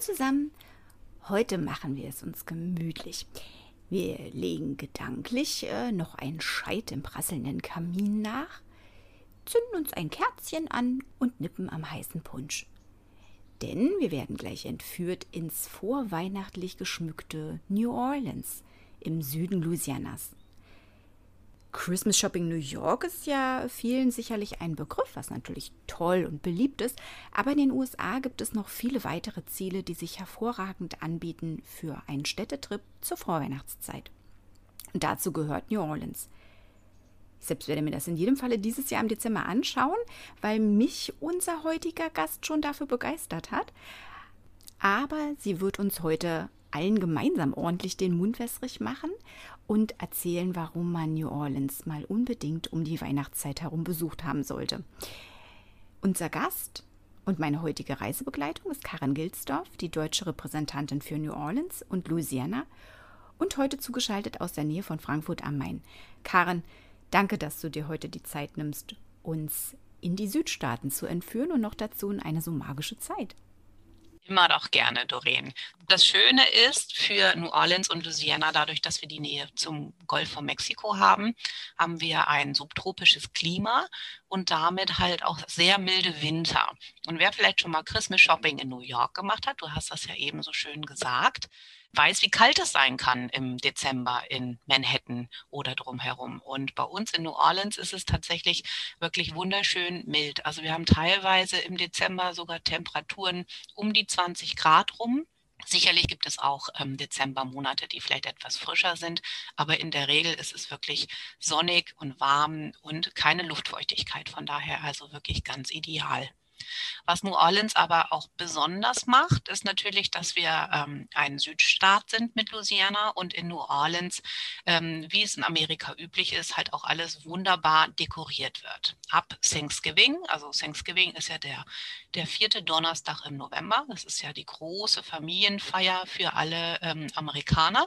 zusammen, heute machen wir es uns gemütlich. Wir legen gedanklich äh, noch einen Scheit im prasselnden Kamin nach, zünden uns ein Kerzchen an und nippen am heißen Punsch. Denn wir werden gleich entführt ins vorweihnachtlich geschmückte New Orleans im Süden Louisianas. Christmas Shopping New York ist ja vielen sicherlich ein Begriff, was natürlich toll und beliebt ist, aber in den USA gibt es noch viele weitere Ziele, die sich hervorragend anbieten für einen Städtetrip zur Vorweihnachtszeit. Und dazu gehört New Orleans. Ich selbst werde mir das in jedem Falle dieses Jahr im Dezember anschauen, weil mich unser heutiger Gast schon dafür begeistert hat. Aber sie wird uns heute allen gemeinsam ordentlich den Mund wässrig machen und erzählen, warum man New Orleans mal unbedingt um die Weihnachtszeit herum besucht haben sollte. Unser Gast und meine heutige Reisebegleitung ist Karen Gilsdorf, die deutsche Repräsentantin für New Orleans und Louisiana und heute zugeschaltet aus der Nähe von Frankfurt am Main. Karen, danke, dass du dir heute die Zeit nimmst, uns in die Südstaaten zu entführen und noch dazu in eine so magische Zeit. Immer doch gerne, Doreen. Das Schöne ist für New Orleans und Louisiana, dadurch, dass wir die Nähe zum Golf von Mexiko haben, haben wir ein subtropisches Klima und damit halt auch sehr milde Winter. Und wer vielleicht schon mal Christmas Shopping in New York gemacht hat, du hast das ja eben so schön gesagt, weiß, wie kalt es sein kann im Dezember in Manhattan oder drumherum. Und bei uns in New Orleans ist es tatsächlich wirklich wunderschön mild. Also wir haben teilweise im Dezember sogar Temperaturen um die 20 Grad rum. Sicherlich gibt es auch ähm, Dezembermonate, die vielleicht etwas frischer sind, aber in der Regel ist es wirklich sonnig und warm und keine Luftfeuchtigkeit. Von daher also wirklich ganz ideal. Was New Orleans aber auch besonders macht, ist natürlich, dass wir ähm, ein Südstaat sind mit Louisiana und in New Orleans, ähm, wie es in Amerika üblich ist, halt auch alles wunderbar dekoriert wird. Ab Thanksgiving, also Thanksgiving ist ja der, der vierte Donnerstag im November, das ist ja die große Familienfeier für alle ähm, Amerikaner.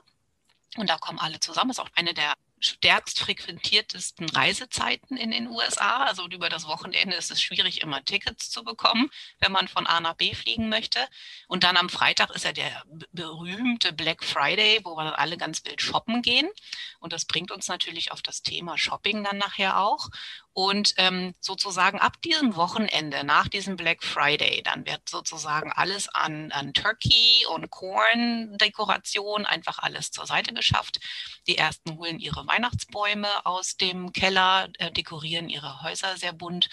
Und da kommen alle zusammen. Ist auch eine der stärkst frequentiertesten Reisezeiten in den USA. Also über das Wochenende ist es schwierig, immer Tickets zu bekommen, wenn man von A nach B fliegen möchte. Und dann am Freitag ist ja der berühmte Black Friday, wo wir alle ganz wild shoppen gehen. Und das bringt uns natürlich auf das Thema Shopping dann nachher auch. Und ähm, sozusagen ab diesem Wochenende, nach diesem Black Friday, dann wird sozusagen alles an, an Turkey und Corn-Dekoration einfach alles zur Seite geschafft. Die ersten holen ihre Weihnachtsbäume aus dem Keller, äh, dekorieren ihre Häuser sehr bunt.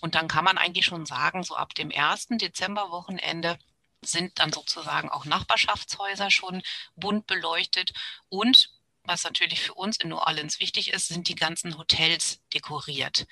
Und dann kann man eigentlich schon sagen, so ab dem ersten Dezemberwochenende sind dann sozusagen auch Nachbarschaftshäuser schon bunt beleuchtet und was natürlich für uns in New Orleans wichtig ist, sind die ganzen Hotels dekoriert.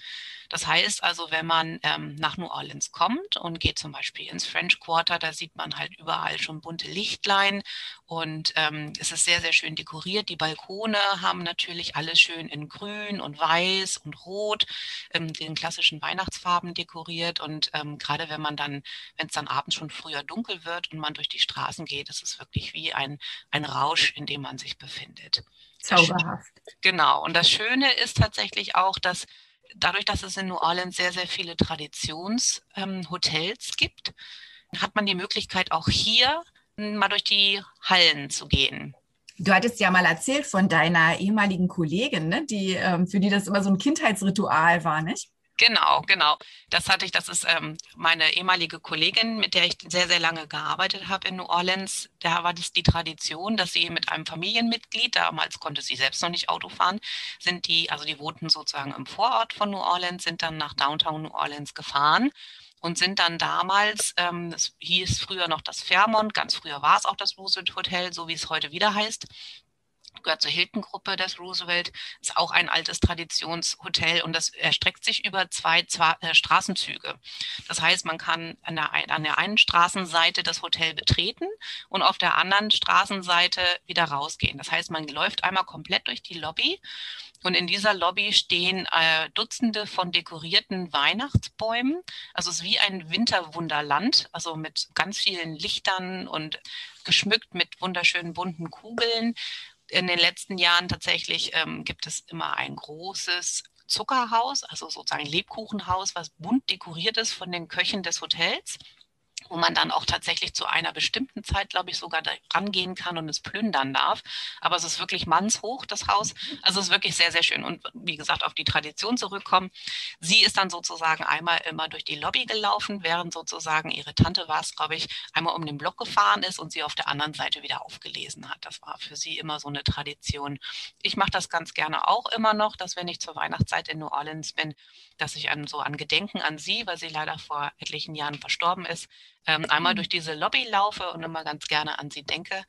Das heißt also, wenn man ähm, nach New Orleans kommt und geht zum Beispiel ins French Quarter, da sieht man halt überall schon bunte Lichtlein und ähm, es ist sehr, sehr schön dekoriert. Die Balkone haben natürlich alles schön in grün und weiß und rot, ähm, den klassischen Weihnachtsfarben dekoriert und ähm, gerade wenn man dann, wenn es dann abends schon früher dunkel wird und man durch die Straßen geht, ist es wirklich wie ein, ein Rausch, in dem man sich befindet. Zauberhaft. Genau. Und das Schöne ist tatsächlich auch, dass dadurch, dass es in New Orleans sehr, sehr viele Traditionshotels ähm, gibt, hat man die Möglichkeit, auch hier mal durch die Hallen zu gehen. Du hattest ja mal erzählt von deiner ehemaligen Kollegin, ne? die, ähm, für die das immer so ein Kindheitsritual war, nicht? Genau, genau. Das hatte ich, das ist ähm, meine ehemalige Kollegin, mit der ich sehr, sehr lange gearbeitet habe in New Orleans. Da war das die Tradition, dass sie mit einem Familienmitglied, damals konnte sie selbst noch nicht Auto fahren, sind die, also die wohnten sozusagen im Vorort von New Orleans, sind dann nach Downtown New Orleans gefahren und sind dann damals, ähm, hieß früher noch das Fairmont, ganz früher war es auch das Roosevelt Hotel, so wie es heute wieder heißt, gehört zur Hilton-Gruppe des Roosevelt, ist auch ein altes Traditionshotel und das erstreckt sich über zwei, zwei äh, Straßenzüge. Das heißt, man kann an der, an der einen Straßenseite das Hotel betreten und auf der anderen Straßenseite wieder rausgehen. Das heißt, man läuft einmal komplett durch die Lobby und in dieser Lobby stehen äh, Dutzende von dekorierten Weihnachtsbäumen. Also es ist wie ein Winterwunderland, also mit ganz vielen Lichtern und geschmückt mit wunderschönen bunten Kugeln in den letzten Jahren tatsächlich ähm, gibt es immer ein großes Zuckerhaus, also sozusagen Lebkuchenhaus, was bunt dekoriert ist von den Köchen des Hotels wo man dann auch tatsächlich zu einer bestimmten Zeit, glaube ich, sogar rangehen kann und es plündern darf. Aber es ist wirklich mannshoch, das Haus. Also es ist wirklich sehr, sehr schön. Und wie gesagt, auf die Tradition zurückkommen. Sie ist dann sozusagen einmal immer durch die Lobby gelaufen, während sozusagen ihre Tante war es, glaube ich, einmal um den Block gefahren ist und sie auf der anderen Seite wieder aufgelesen hat. Das war für sie immer so eine Tradition. Ich mache das ganz gerne auch immer noch, dass wenn ich zur Weihnachtszeit in New Orleans bin, dass ich an so an Gedenken an sie, weil sie leider vor etlichen Jahren verstorben ist, ähm, einmal mhm. durch diese Lobby laufe und immer ganz gerne an sie denke.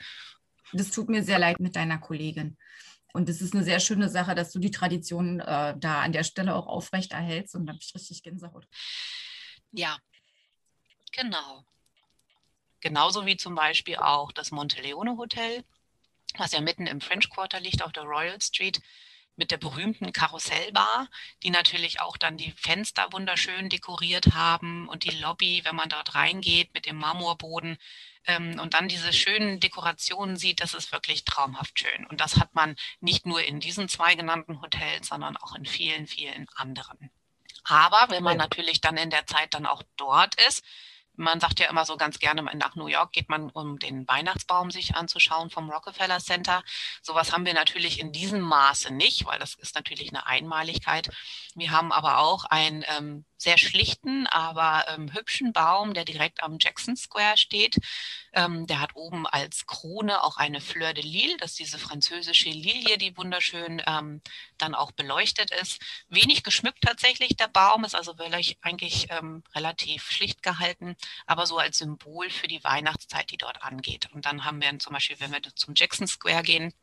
Das tut mir sehr leid mit deiner Kollegin. Und es ist eine sehr schöne Sache, dass du die Tradition äh, da an der Stelle auch aufrecht erhältst. Und da habe ich richtig Gänsehaut. Ja, genau. Genauso wie zum Beispiel auch das Monteleone Hotel, was ja mitten im French Quarter liegt, auf der Royal Street mit der berühmten Karussellbar, die natürlich auch dann die Fenster wunderschön dekoriert haben und die Lobby, wenn man dort reingeht mit dem Marmorboden ähm, und dann diese schönen Dekorationen sieht, das ist wirklich traumhaft schön. Und das hat man nicht nur in diesen zwei genannten Hotels, sondern auch in vielen, vielen anderen. Aber wenn man natürlich dann in der Zeit dann auch dort ist, man sagt ja immer so ganz gerne, nach New York geht man, um den Weihnachtsbaum sich anzuschauen vom Rockefeller Center. Sowas haben wir natürlich in diesem Maße nicht, weil das ist natürlich eine Einmaligkeit. Wir haben aber auch einen ähm, sehr schlichten, aber ähm, hübschen Baum, der direkt am Jackson Square steht. Ähm, der hat oben als Krone auch eine Fleur de Lille, das ist diese französische Lilie, die wunderschön ähm, dann auch beleuchtet ist. Wenig geschmückt tatsächlich der Baum, ist also wirklich eigentlich ähm, relativ schlicht gehalten, aber so als Symbol für die Weihnachtszeit, die dort angeht. Und dann haben wir zum Beispiel, wenn wir zum Jackson Square gehen,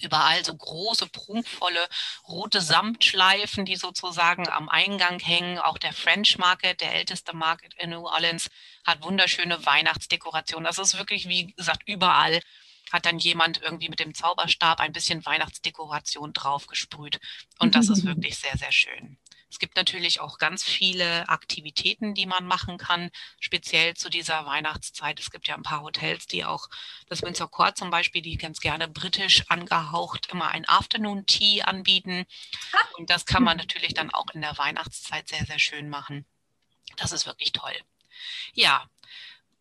überall so große, prunkvolle rote Samtschleifen, die sozusagen am Eingang hängen. Auch der French Market, der älteste Market in New Orleans, hat wunderschöne Weihnachtsdekorationen. Das ist wirklich, wie gesagt, überall hat dann jemand irgendwie mit dem Zauberstab ein bisschen Weihnachtsdekoration draufgesprüht. Und das ist wirklich sehr, sehr schön. Es gibt natürlich auch ganz viele Aktivitäten, die man machen kann, speziell zu dieser Weihnachtszeit. Es gibt ja ein paar Hotels, die auch, das Windsor Court zum Beispiel, die ganz gerne britisch angehaucht immer ein Afternoon Tea anbieten. Und das kann man natürlich dann auch in der Weihnachtszeit sehr, sehr schön machen. Das ist wirklich toll. Ja,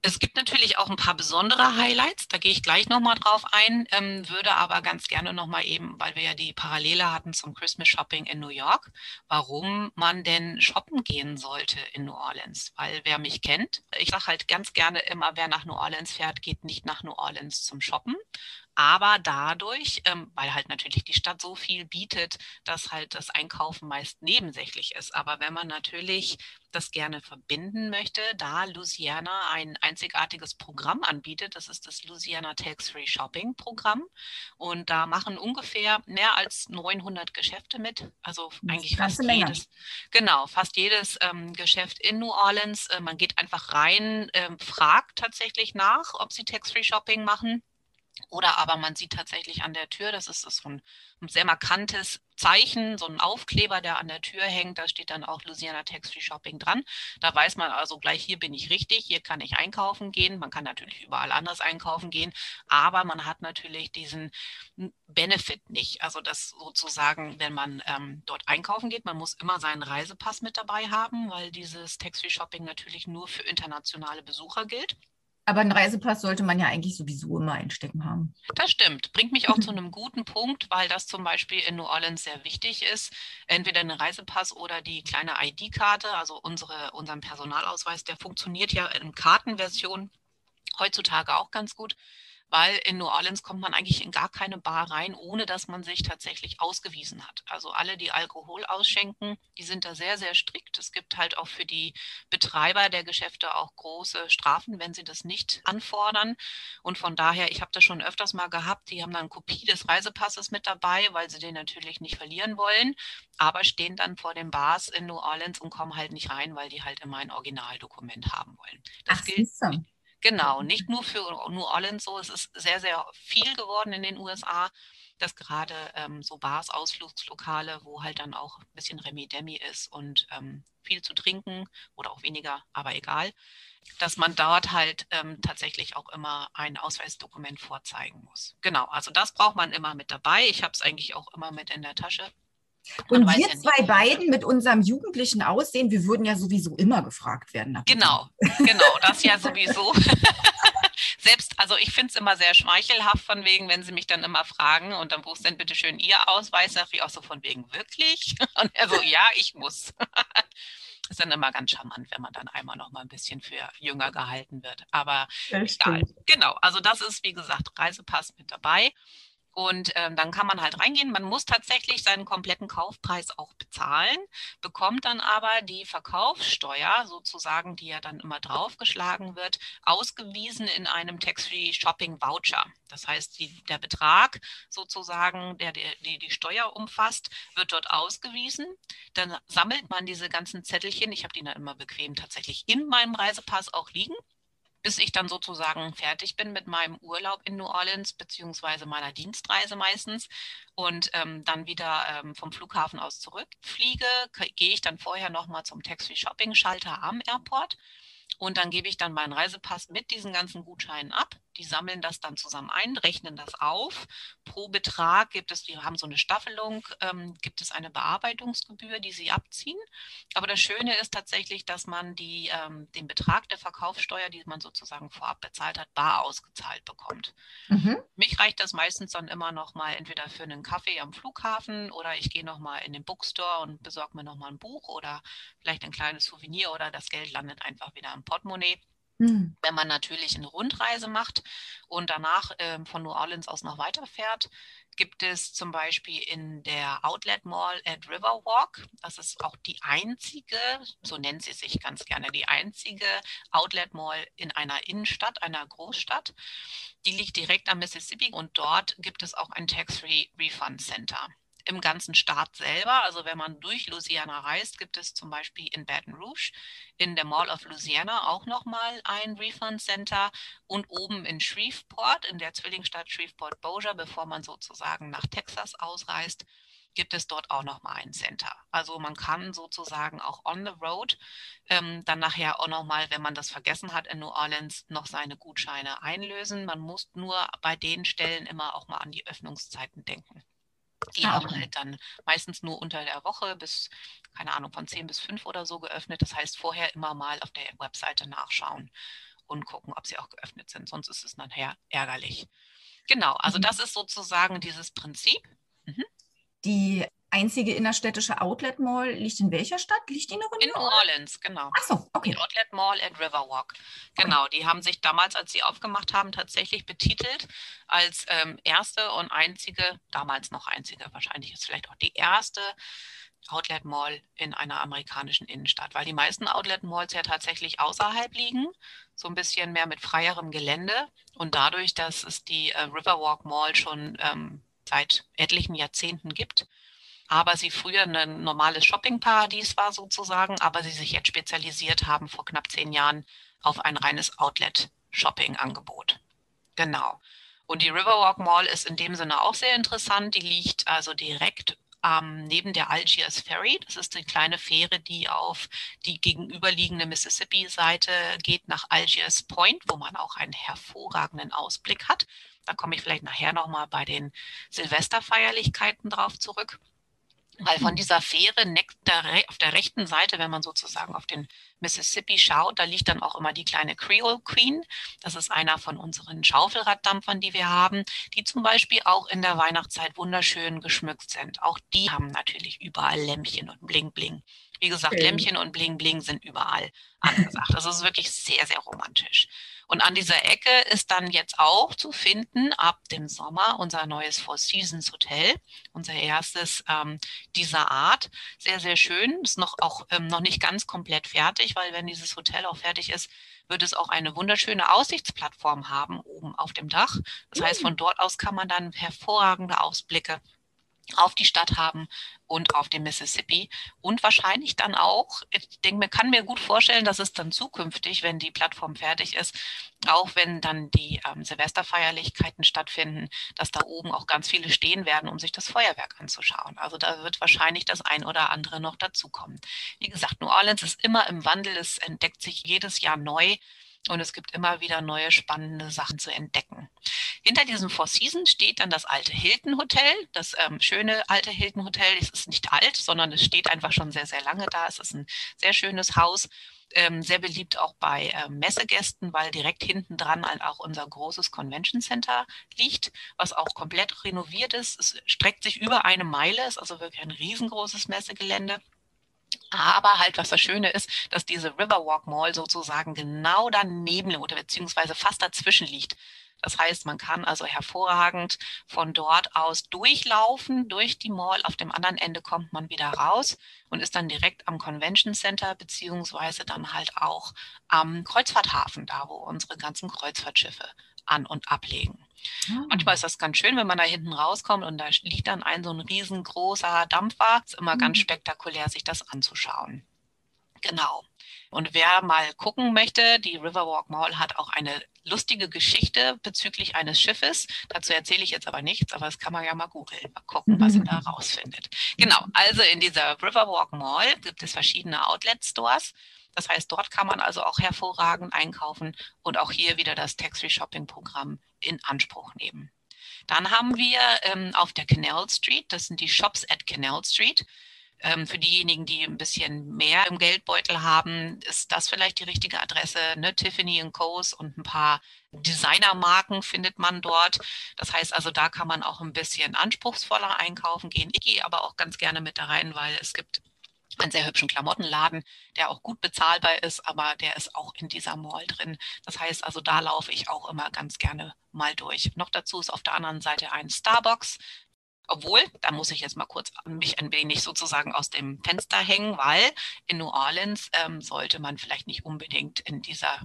es gibt natürlich auch ein paar besondere Highlights, da gehe ich gleich nochmal drauf ein, ähm, würde aber ganz gerne nochmal eben, weil wir ja die Parallele hatten zum Christmas Shopping in New York, warum man denn shoppen gehen sollte in New Orleans. Weil wer mich kennt, ich sage halt ganz gerne immer, wer nach New Orleans fährt, geht nicht nach New Orleans zum Shoppen, aber dadurch, ähm, weil halt natürlich die Stadt so viel bietet, dass halt das Einkaufen meist nebensächlich ist. Aber wenn man natürlich das gerne verbinden möchte, da Louisiana ein einzigartiges Programm anbietet, das ist das Louisiana Tax-Free Shopping Programm. Und da machen ungefähr mehr als 900 Geschäfte mit. Also eigentlich fast jedes, genau, fast jedes ähm, Geschäft in New Orleans. Äh, man geht einfach rein, äh, fragt tatsächlich nach, ob sie Tax-Free Shopping machen. Oder aber man sieht tatsächlich an der Tür, das ist so ein, ein, sehr markantes Zeichen, so ein Aufkleber, der an der Tür hängt, da steht dann auch Louisiana Tax Free Shopping dran. Da weiß man also gleich, hier bin ich richtig, hier kann ich einkaufen gehen. Man kann natürlich überall anders einkaufen gehen, aber man hat natürlich diesen Benefit nicht. Also das sozusagen, wenn man ähm, dort einkaufen geht, man muss immer seinen Reisepass mit dabei haben, weil dieses Tax Free Shopping natürlich nur für internationale Besucher gilt. Aber einen Reisepass sollte man ja eigentlich sowieso immer einstecken haben. Das stimmt. Bringt mich auch zu einem guten Punkt, weil das zum Beispiel in New Orleans sehr wichtig ist. Entweder ein Reisepass oder die kleine ID-Karte, also unsere, unseren Personalausweis, der funktioniert ja in Kartenversion heutzutage auch ganz gut weil in New Orleans kommt man eigentlich in gar keine Bar rein, ohne dass man sich tatsächlich ausgewiesen hat. Also alle, die Alkohol ausschenken, die sind da sehr, sehr strikt. Es gibt halt auch für die Betreiber der Geschäfte auch große Strafen, wenn sie das nicht anfordern. Und von daher, ich habe das schon öfters mal gehabt, die haben dann Kopie des Reisepasses mit dabei, weil sie den natürlich nicht verlieren wollen, aber stehen dann vor den Bars in New Orleans und kommen halt nicht rein, weil die halt immer ein Originaldokument haben wollen. Das Ach, gilt. So. Genau, nicht nur für New Orleans so. Es ist sehr, sehr viel geworden in den USA, dass gerade ähm, so Bars, Ausflugslokale, wo halt dann auch ein bisschen Remi-Demi ist und ähm, viel zu trinken oder auch weniger, aber egal, dass man dort halt ähm, tatsächlich auch immer ein Ausweisdokument vorzeigen muss. Genau, also das braucht man immer mit dabei. Ich habe es eigentlich auch immer mit in der Tasche Und wir ja zwei beiden mit unserem jugendlichen Aussehen, wir würden ja sowieso immer gefragt werden. Genau, genau, das ja sowieso. Selbst, also ich finde es immer sehr schmeichelhaft von wegen, wenn sie mich dann immer fragen und dann, wo ist denn bitte schön Ihr Ausweis? Sag ich auch so von wegen, wirklich? Und er so, ja, ich muss. ist dann immer ganz charmant, wenn man dann einmal noch mal ein bisschen für jünger gehalten wird. Aber egal. Genau, also das ist, wie gesagt, Reisepass mit dabei. Und ähm, dann kann man halt reingehen. Man muss tatsächlich seinen kompletten Kaufpreis auch bezahlen, bekommt dann aber die Verkaufssteuer sozusagen, die ja dann immer draufgeschlagen wird, ausgewiesen in einem Tax-Free Shopping Voucher. Das heißt, die, der Betrag sozusagen, der die, die Steuer umfasst, wird dort ausgewiesen. Dann sammelt man diese ganzen Zettelchen, ich habe die dann immer bequem tatsächlich in meinem Reisepass auch liegen bis ich dann sozusagen fertig bin mit meinem Urlaub in New Orleans, beziehungsweise meiner Dienstreise meistens und ähm, dann wieder ähm, vom Flughafen aus zurückfliege, gehe ich dann vorher nochmal zum Tax-Free-Shopping-Schalter am Airport und dann gebe ich dann meinen Reisepass mit diesen ganzen Gutscheinen ab die sammeln das dann zusammen ein, rechnen das auf. Pro Betrag gibt es, die haben so eine Staffelung, ähm, gibt es eine Bearbeitungsgebühr, die sie abziehen. Aber das Schöne ist tatsächlich, dass man die, ähm, den Betrag der Verkaufssteuer, die man sozusagen vorab bezahlt hat, bar ausgezahlt bekommt. Mhm. Mich reicht das meistens dann immer noch mal entweder für einen Kaffee am Flughafen oder ich gehe noch mal in den Bookstore und besorge mir noch mal ein Buch oder vielleicht ein kleines Souvenir oder das Geld landet einfach wieder im Portemonnaie. Mhm. Wenn man natürlich eine Rundreise macht und danach äh, von New Orleans aus noch weiterfährt, gibt es zum Beispiel in der Outlet Mall at Riverwalk, das ist auch die einzige, so nennt sie sich ganz gerne, die einzige Outlet Mall in einer Innenstadt, einer Großstadt. Die liegt direkt am Mississippi und dort gibt es auch ein Tax-Free Refund Center im ganzen Staat selber. Also wenn man durch Louisiana reist, gibt es zum Beispiel in Baton Rouge in der Mall of Louisiana auch nochmal ein Refund Center und oben in Shreveport, in der Zwillingsstadt Shreveport-Bossier, bevor man sozusagen nach Texas ausreist, gibt es dort auch nochmal ein Center. Also man kann sozusagen auch on the road ähm, dann nachher auch nochmal, wenn man das vergessen hat in New Orleans, noch seine Gutscheine einlösen. Man muss nur bei den Stellen immer auch mal an die Öffnungszeiten denken. Die ah, haben halt dann meistens nur unter der Woche bis, keine Ahnung, von 10 bis 5 oder so geöffnet. Das heißt, vorher immer mal auf der Webseite nachschauen und gucken, ob sie auch geöffnet sind. Sonst ist es nachher ärgerlich. Genau, also mhm. das ist sozusagen dieses Prinzip. Mhm. Die einzige innerstädtische Outlet Mall liegt in welcher Stadt? Liegt die noch in, in New Orleans? genau. Ach so, okay. Die Outlet Mall at Riverwalk. Genau, okay. die haben sich damals, als sie aufgemacht haben, tatsächlich betitelt als ähm, erste und einzige, damals noch einzige, wahrscheinlich ist vielleicht auch die erste Outlet Mall in einer amerikanischen Innenstadt, weil die meisten Outlet Malls ja tatsächlich außerhalb liegen, so ein bisschen mehr mit freierem Gelände und dadurch, dass es die äh, Riverwalk Mall schon ähm, seit etlichen Jahrzehnten gibt, aber sie früher ein normales Shoppingparadies war sozusagen, aber sie sich jetzt spezialisiert haben vor knapp zehn Jahren auf ein reines Outlet-Shopping-Angebot. Genau. Und die Riverwalk Mall ist in dem Sinne auch sehr interessant. Die liegt also direkt ähm, neben der Algiers Ferry. Das ist die kleine Fähre, die auf die gegenüberliegende Mississippi-Seite geht nach Algiers Point, wo man auch einen hervorragenden Ausblick hat. Da komme ich vielleicht nachher nochmal bei den Silvesterfeierlichkeiten drauf zurück. Weil von dieser Fähre auf der rechten Seite, wenn man sozusagen auf den Mississippi schaut, da liegt dann auch immer die kleine Creole Queen. Das ist einer von unseren Schaufelraddampfern, die wir haben, die zum Beispiel auch in der Weihnachtszeit wunderschön geschmückt sind. Auch die haben natürlich überall Lämpchen und Bling Bling. Wie gesagt, okay. Lämpchen und Bling Bling sind überall angesagt. Das ist wirklich sehr, sehr romantisch. Und an dieser Ecke ist dann jetzt auch zu finden ab dem Sommer unser neues Four Seasons Hotel, unser erstes ähm, dieser Art. Sehr, sehr schön. Ist noch auch ähm, noch nicht ganz komplett fertig, weil wenn dieses Hotel auch fertig ist, wird es auch eine wunderschöne Aussichtsplattform haben oben auf dem Dach. Das heißt, von dort aus kann man dann hervorragende Ausblicke auf die Stadt haben und auf dem Mississippi und wahrscheinlich dann auch, ich denke, man kann mir gut vorstellen, dass es dann zukünftig, wenn die Plattform fertig ist, auch wenn dann die ähm, Silvesterfeierlichkeiten stattfinden, dass da oben auch ganz viele stehen werden, um sich das Feuerwerk anzuschauen. Also da wird wahrscheinlich das ein oder andere noch dazukommen. Wie gesagt, New Orleans ist immer im Wandel, es entdeckt sich jedes Jahr neu. Und es gibt immer wieder neue spannende Sachen zu entdecken. Hinter diesem Four Seasons steht dann das alte Hilton Hotel. Das ähm, schöne alte Hilton Hotel. Es ist nicht alt, sondern es steht einfach schon sehr, sehr lange da. Es ist ein sehr schönes Haus. Ähm, sehr beliebt auch bei äh, Messegästen, weil direkt hinten dran halt auch unser großes Convention Center liegt, was auch komplett renoviert ist. Es streckt sich über eine Meile, ist also wirklich ein riesengroßes Messegelände. Aber halt, was das Schöne ist, dass diese Riverwalk Mall sozusagen genau daneben oder beziehungsweise fast dazwischen liegt. Das heißt, man kann also hervorragend von dort aus durchlaufen, durch die Mall. Auf dem anderen Ende kommt man wieder raus und ist dann direkt am Convention Center, beziehungsweise dann halt auch am Kreuzfahrthafen, da wo unsere ganzen Kreuzfahrtschiffe an- und ablegen. Oh. Manchmal ist das ganz schön, wenn man da hinten rauskommt und da liegt dann ein so ein riesengroßer Dampfer. Es ist immer mhm. ganz spektakulär, sich das anzuschauen. Genau. Und wer mal gucken möchte, die Riverwalk Mall hat auch eine lustige Geschichte bezüglich eines Schiffes. Dazu erzähle ich jetzt aber nichts, aber das kann man ja mal googeln, mal gucken, was man da rausfindet. Genau, also in dieser Riverwalk Mall gibt es verschiedene Outlet-Stores. Das heißt, dort kann man also auch hervorragend einkaufen und auch hier wieder das Tax-Free-Shopping-Programm in Anspruch nehmen. Dann haben wir ähm, auf der Canal Street, das sind die Shops at Canal Street. Ähm, für diejenigen, die ein bisschen mehr im Geldbeutel haben, ist das vielleicht die richtige Adresse. Ne? Tiffany Co. und ein paar Designermarken findet man dort. Das heißt also, da kann man auch ein bisschen anspruchsvoller einkaufen gehen. Ich gehe aber auch ganz gerne mit da rein, weil es gibt einen sehr hübschen Klamottenladen, der auch gut bezahlbar ist, aber der ist auch in dieser Mall drin. Das heißt also, da laufe ich auch immer ganz gerne mal durch. Noch dazu ist auf der anderen Seite ein Starbucks. Obwohl, da muss ich jetzt mal kurz mich ein wenig sozusagen aus dem Fenster hängen, weil in New Orleans ähm, sollte man vielleicht nicht unbedingt in dieser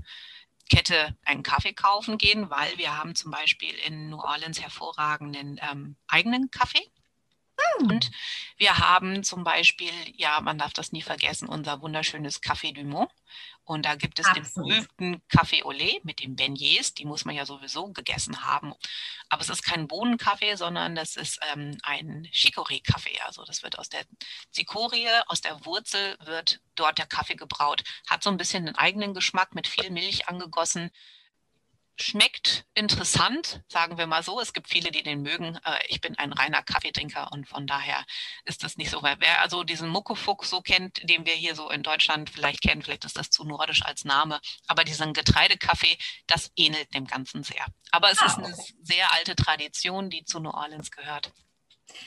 Kette einen Kaffee kaufen gehen, weil wir haben zum Beispiel in New Orleans hervorragenden ähm, eigenen Kaffee. Und wir haben zum Beispiel, ja, man darf das nie vergessen, unser wunderschönes Café du Mont. Und da gibt es Absolut. den berühmten Café au lait mit den Beignets, die muss man ja sowieso gegessen haben. Aber es ist kein Bohnenkaffee, sondern das ist ähm, ein Chicorée-Kaffee. Also das wird aus der Zikorie, aus der Wurzel wird dort der Kaffee gebraut. Hat so ein bisschen einen eigenen Geschmack mit viel Milch angegossen schmeckt interessant, sagen wir mal so. Es gibt viele, die den mögen. Ich bin ein reiner Kaffeetrinker und von daher ist das nicht so. Wer also diesen Muckefuchs so kennt, den wir hier so in Deutschland vielleicht kennen, vielleicht ist das zu nordisch als Name, aber diesen Getreidekaffee, das ähnelt dem Ganzen sehr. Aber es ah, ist eine sehr alte Tradition, die zu New Orleans gehört.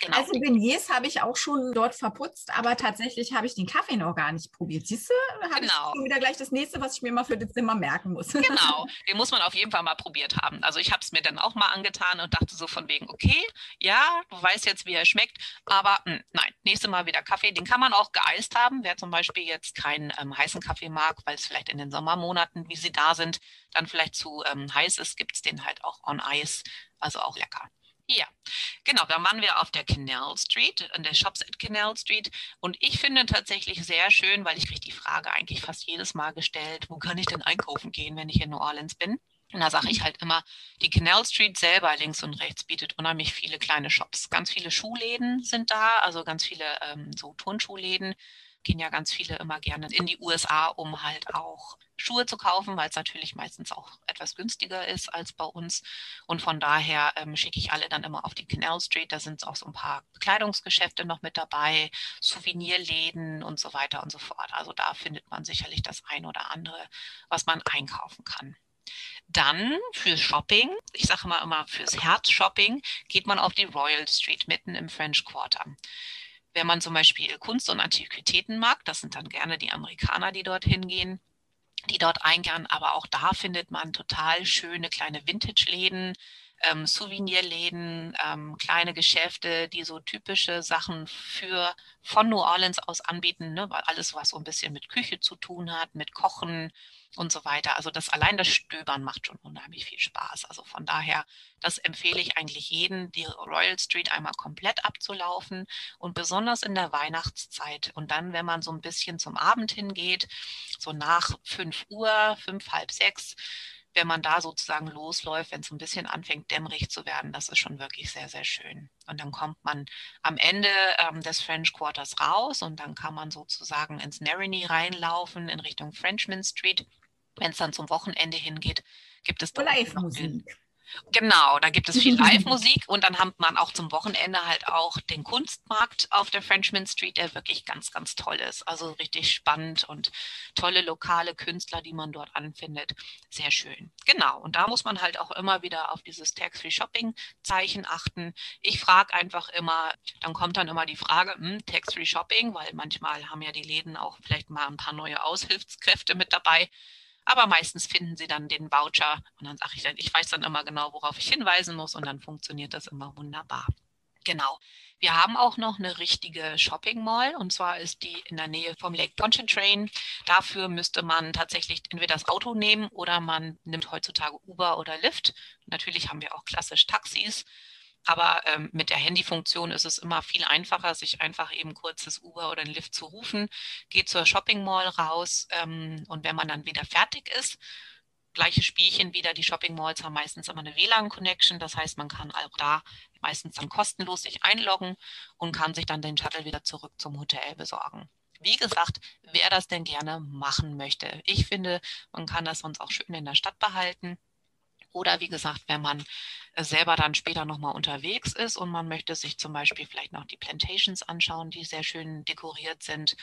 Genau. Also Beignets habe ich auch schon dort verputzt, aber tatsächlich habe ich den Kaffee noch gar nicht probiert. Siehst du, habe genau. ich schon wieder gleich das nächste, was ich mir mal für das Zimmer merken muss. Genau, den muss man auf jeden Fall mal probiert haben. Also ich habe es mir dann auch mal angetan und dachte so von wegen, okay, ja, du weißt jetzt, wie er schmeckt, aber mh, hm, nein, nächstes Mal wieder Kaffee. Den kann man auch geeist haben. Wer zum Beispiel jetzt keinen ähm, heißen Kaffee mag, weil es vielleicht in den Sommermonaten, wie sie da sind, dann vielleicht zu ähm, heiß ist, gibt es den halt auch on Ice, also auch lecker. Ja, genau, da waren wir auf der Canal Street, an der Shops at Canal Street. Und ich finde tatsächlich sehr schön, weil ich kriege die Frage eigentlich fast jedes Mal gestellt, wo kann ich denn einkaufen gehen, wenn ich in New Orleans bin? Und da sage ich halt immer, die Canal Street selber links und rechts bietet unheimlich viele kleine Shops. Ganz viele Schuhläden sind da, also ganz viele ähm, so Turnschuhläden. Gehen ja ganz viele immer gerne in die USA, um halt auch Schuhe zu kaufen, weil es natürlich meistens auch etwas günstiger ist als bei uns. Und von daher ähm, schicke ich alle dann immer auf die Canal Street. Da sind auch so ein paar Bekleidungsgeschäfte noch mit dabei, Souvenirläden und so weiter und so fort. Also da findet man sicherlich das ein oder andere, was man einkaufen kann. Dann fürs Shopping, ich sage mal immer fürs Herz-Shopping, geht man auf die Royal Street mitten im French Quarter. Wenn man zum Beispiel Kunst und Antiquitäten mag, das sind dann gerne die Amerikaner, die dorthin gehen, die dort eingern. Aber auch da findet man total schöne kleine Vintage-Läden, ähm, Souvenirläden, ähm, kleine Geschäfte, die so typische Sachen für von New Orleans aus anbieten, ne? alles was so ein bisschen mit Küche zu tun hat, mit Kochen und so weiter. Also das allein das Stöbern macht schon unheimlich viel Spaß. Also von daher, das empfehle ich eigentlich jedem, die Royal Street einmal komplett abzulaufen und besonders in der Weihnachtszeit. Und dann, wenn man so ein bisschen zum Abend hingeht, so nach fünf Uhr, fünf, halb sechs, wenn man da sozusagen losläuft, wenn es ein bisschen anfängt, dämmerig zu werden, das ist schon wirklich sehr, sehr schön. Und dann kommt man am Ende ähm, des French Quarters raus und dann kann man sozusagen ins Narrany reinlaufen in Richtung Frenchman Street. Wenn es dann zum Wochenende hingeht, gibt es Live-Musik. Genau, da gibt es viel Live-Musik und dann hat man auch zum Wochenende halt auch den Kunstmarkt auf der Frenchman Street, der wirklich ganz, ganz toll ist. Also richtig spannend und tolle lokale Künstler, die man dort anfindet. Sehr schön. Genau, und da muss man halt auch immer wieder auf dieses Tax-Free-Shopping-Zeichen achten. Ich frage einfach immer, dann kommt dann immer die Frage, hm, Tax-Free-Shopping, weil manchmal haben ja die Läden auch vielleicht mal ein paar neue Aushilfskräfte mit dabei. Aber meistens finden sie dann den Voucher und dann sage ich dann, ich weiß dann immer genau, worauf ich hinweisen muss und dann funktioniert das immer wunderbar. Genau. Wir haben auch noch eine richtige Shopping Mall und zwar ist die in der Nähe vom Lake Pontchartrain. Dafür müsste man tatsächlich entweder das Auto nehmen oder man nimmt heutzutage Uber oder Lyft. Natürlich haben wir auch klassisch Taxis. Aber ähm, mit der Handyfunktion ist es immer viel einfacher, sich einfach eben kurzes Uber oder einen Lift zu rufen, geht zur Shopping Mall raus ähm, und wenn man dann wieder fertig ist, gleiche Spielchen wieder. Die Shopping Malls haben meistens immer eine WLAN-Connection, das heißt, man kann auch da meistens dann kostenlos sich einloggen und kann sich dann den Shuttle wieder zurück zum Hotel besorgen. Wie gesagt, wer das denn gerne machen möchte. Ich finde, man kann das sonst auch schön in der Stadt behalten. Oder wie gesagt, wenn man äh, selber dann später nochmal unterwegs ist und man möchte sich zum Beispiel vielleicht noch die Plantations anschauen, die sehr schön dekoriert sind,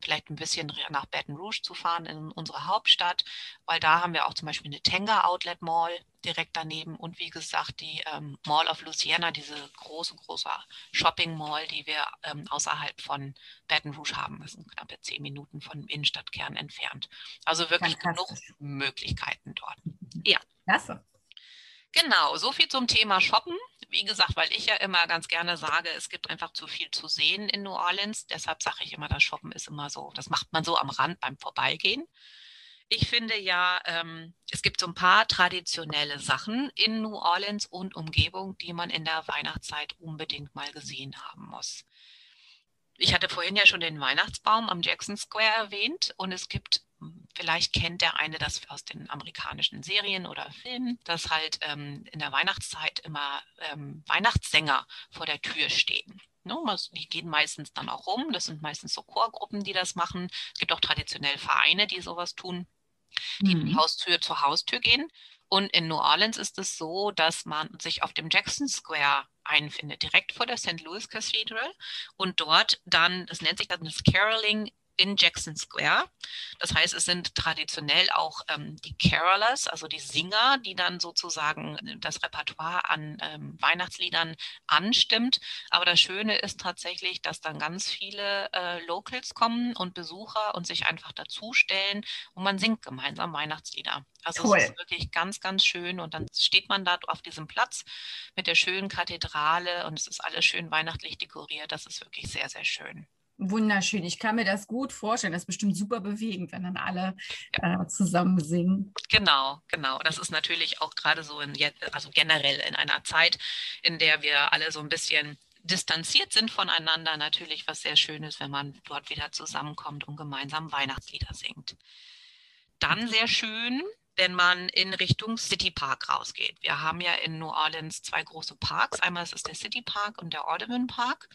vielleicht ein bisschen nach Baton Rouge zu fahren in unsere Hauptstadt, weil da haben wir auch zum Beispiel eine Tenga Outlet Mall direkt daneben und wie gesagt die ähm, Mall of Louisiana, diese große, große Shopping Mall, die wir ähm, außerhalb von Baton Rouge haben. Das sind knappe zehn Minuten vom Innenstadtkern entfernt. Also wirklich genug Möglichkeiten dort. Ja. Klasse. Genau, so viel zum Thema Shoppen. Wie gesagt, weil ich ja immer ganz gerne sage, es gibt einfach zu viel zu sehen in New Orleans. Deshalb sage ich immer, das Shoppen ist immer so, das macht man so am Rand beim Vorbeigehen. Ich finde ja, ähm, es gibt so ein paar traditionelle Sachen in New Orleans und Umgebung, die man in der Weihnachtszeit unbedingt mal gesehen haben muss. Ich hatte vorhin ja schon den Weihnachtsbaum am Jackson Square erwähnt und es gibt Vielleicht kennt der eine das aus den amerikanischen Serien oder Filmen, dass halt ähm, in der Weihnachtszeit immer ähm, Weihnachtssänger vor der Tür stehen. Ne, die gehen meistens dann auch rum. Das sind meistens so Chorgruppen, die das machen. Es gibt auch traditionell Vereine, die sowas tun, die mhm. Haustür zu Haustür gehen. Und in New Orleans ist es so, dass man sich auf dem Jackson Square einfindet, direkt vor der St. Louis Cathedral und dort dann, das nennt sich dann das Caroling in Jackson Square. Das heißt, es sind traditionell auch ähm, die Carolers, also die Singer, die dann sozusagen das Repertoire an ähm, Weihnachtsliedern anstimmt. Aber das Schöne ist tatsächlich, dass dann ganz viele äh, Locals kommen und Besucher und sich einfach dazustellen und man singt gemeinsam Weihnachtslieder. Also cool. es ist wirklich ganz, ganz schön und dann steht man da auf diesem Platz mit der schönen Kathedrale und es ist alles schön weihnachtlich dekoriert. Das ist wirklich sehr, sehr schön. Wunderschön. Ich kann mir das gut vorstellen. Das ist bestimmt super bewegend, wenn dann alle äh, zusammen singen. Genau, genau. Das ist natürlich auch gerade so in, also generell in einer Zeit, in der wir alle so ein bisschen distanziert sind voneinander, natürlich was sehr Schönes, wenn man dort wieder zusammenkommt und gemeinsam Weihnachtslieder singt. Dann sehr schön, wenn man in Richtung City Park rausgeht. Wir haben ja in New Orleans zwei große Parks. Einmal ist es der City Park und der Audubon Park.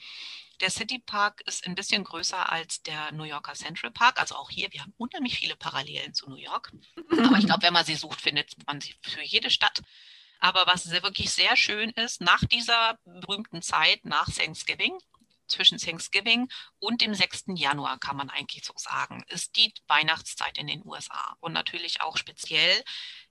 Der City Park ist ein bisschen größer als der New Yorker Central Park. Also auch hier, wir haben unheimlich viele Parallelen zu New York. Aber ich glaube, wenn man sie sucht, findet man sie für jede Stadt. Aber was wirklich sehr schön ist, nach dieser berühmten Zeit, nach Thanksgiving, zwischen Thanksgiving und dem 6. Januar, kann man eigentlich so sagen, ist die Weihnachtszeit in den USA. Und natürlich auch speziell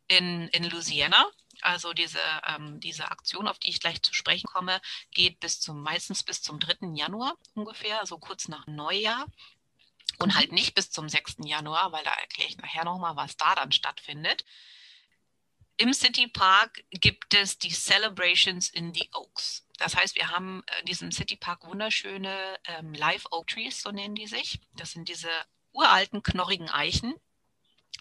in, in Louisiana. Also diese, ähm, diese Aktion, auf die ich gleich zu sprechen komme, geht bis zum meistens bis zum 3. Januar ungefähr, also kurz nach Neujahr. Und halt nicht bis zum 6. Januar, weil da erkläre ich nachher nochmal, was da dann stattfindet. Im City Park gibt es die Celebrations in the Oaks. Das heißt, wir haben in diesem City Park wunderschöne ähm, Live Oak Trees, so nennen die sich. Das sind diese uralten, knorrigen Eichen,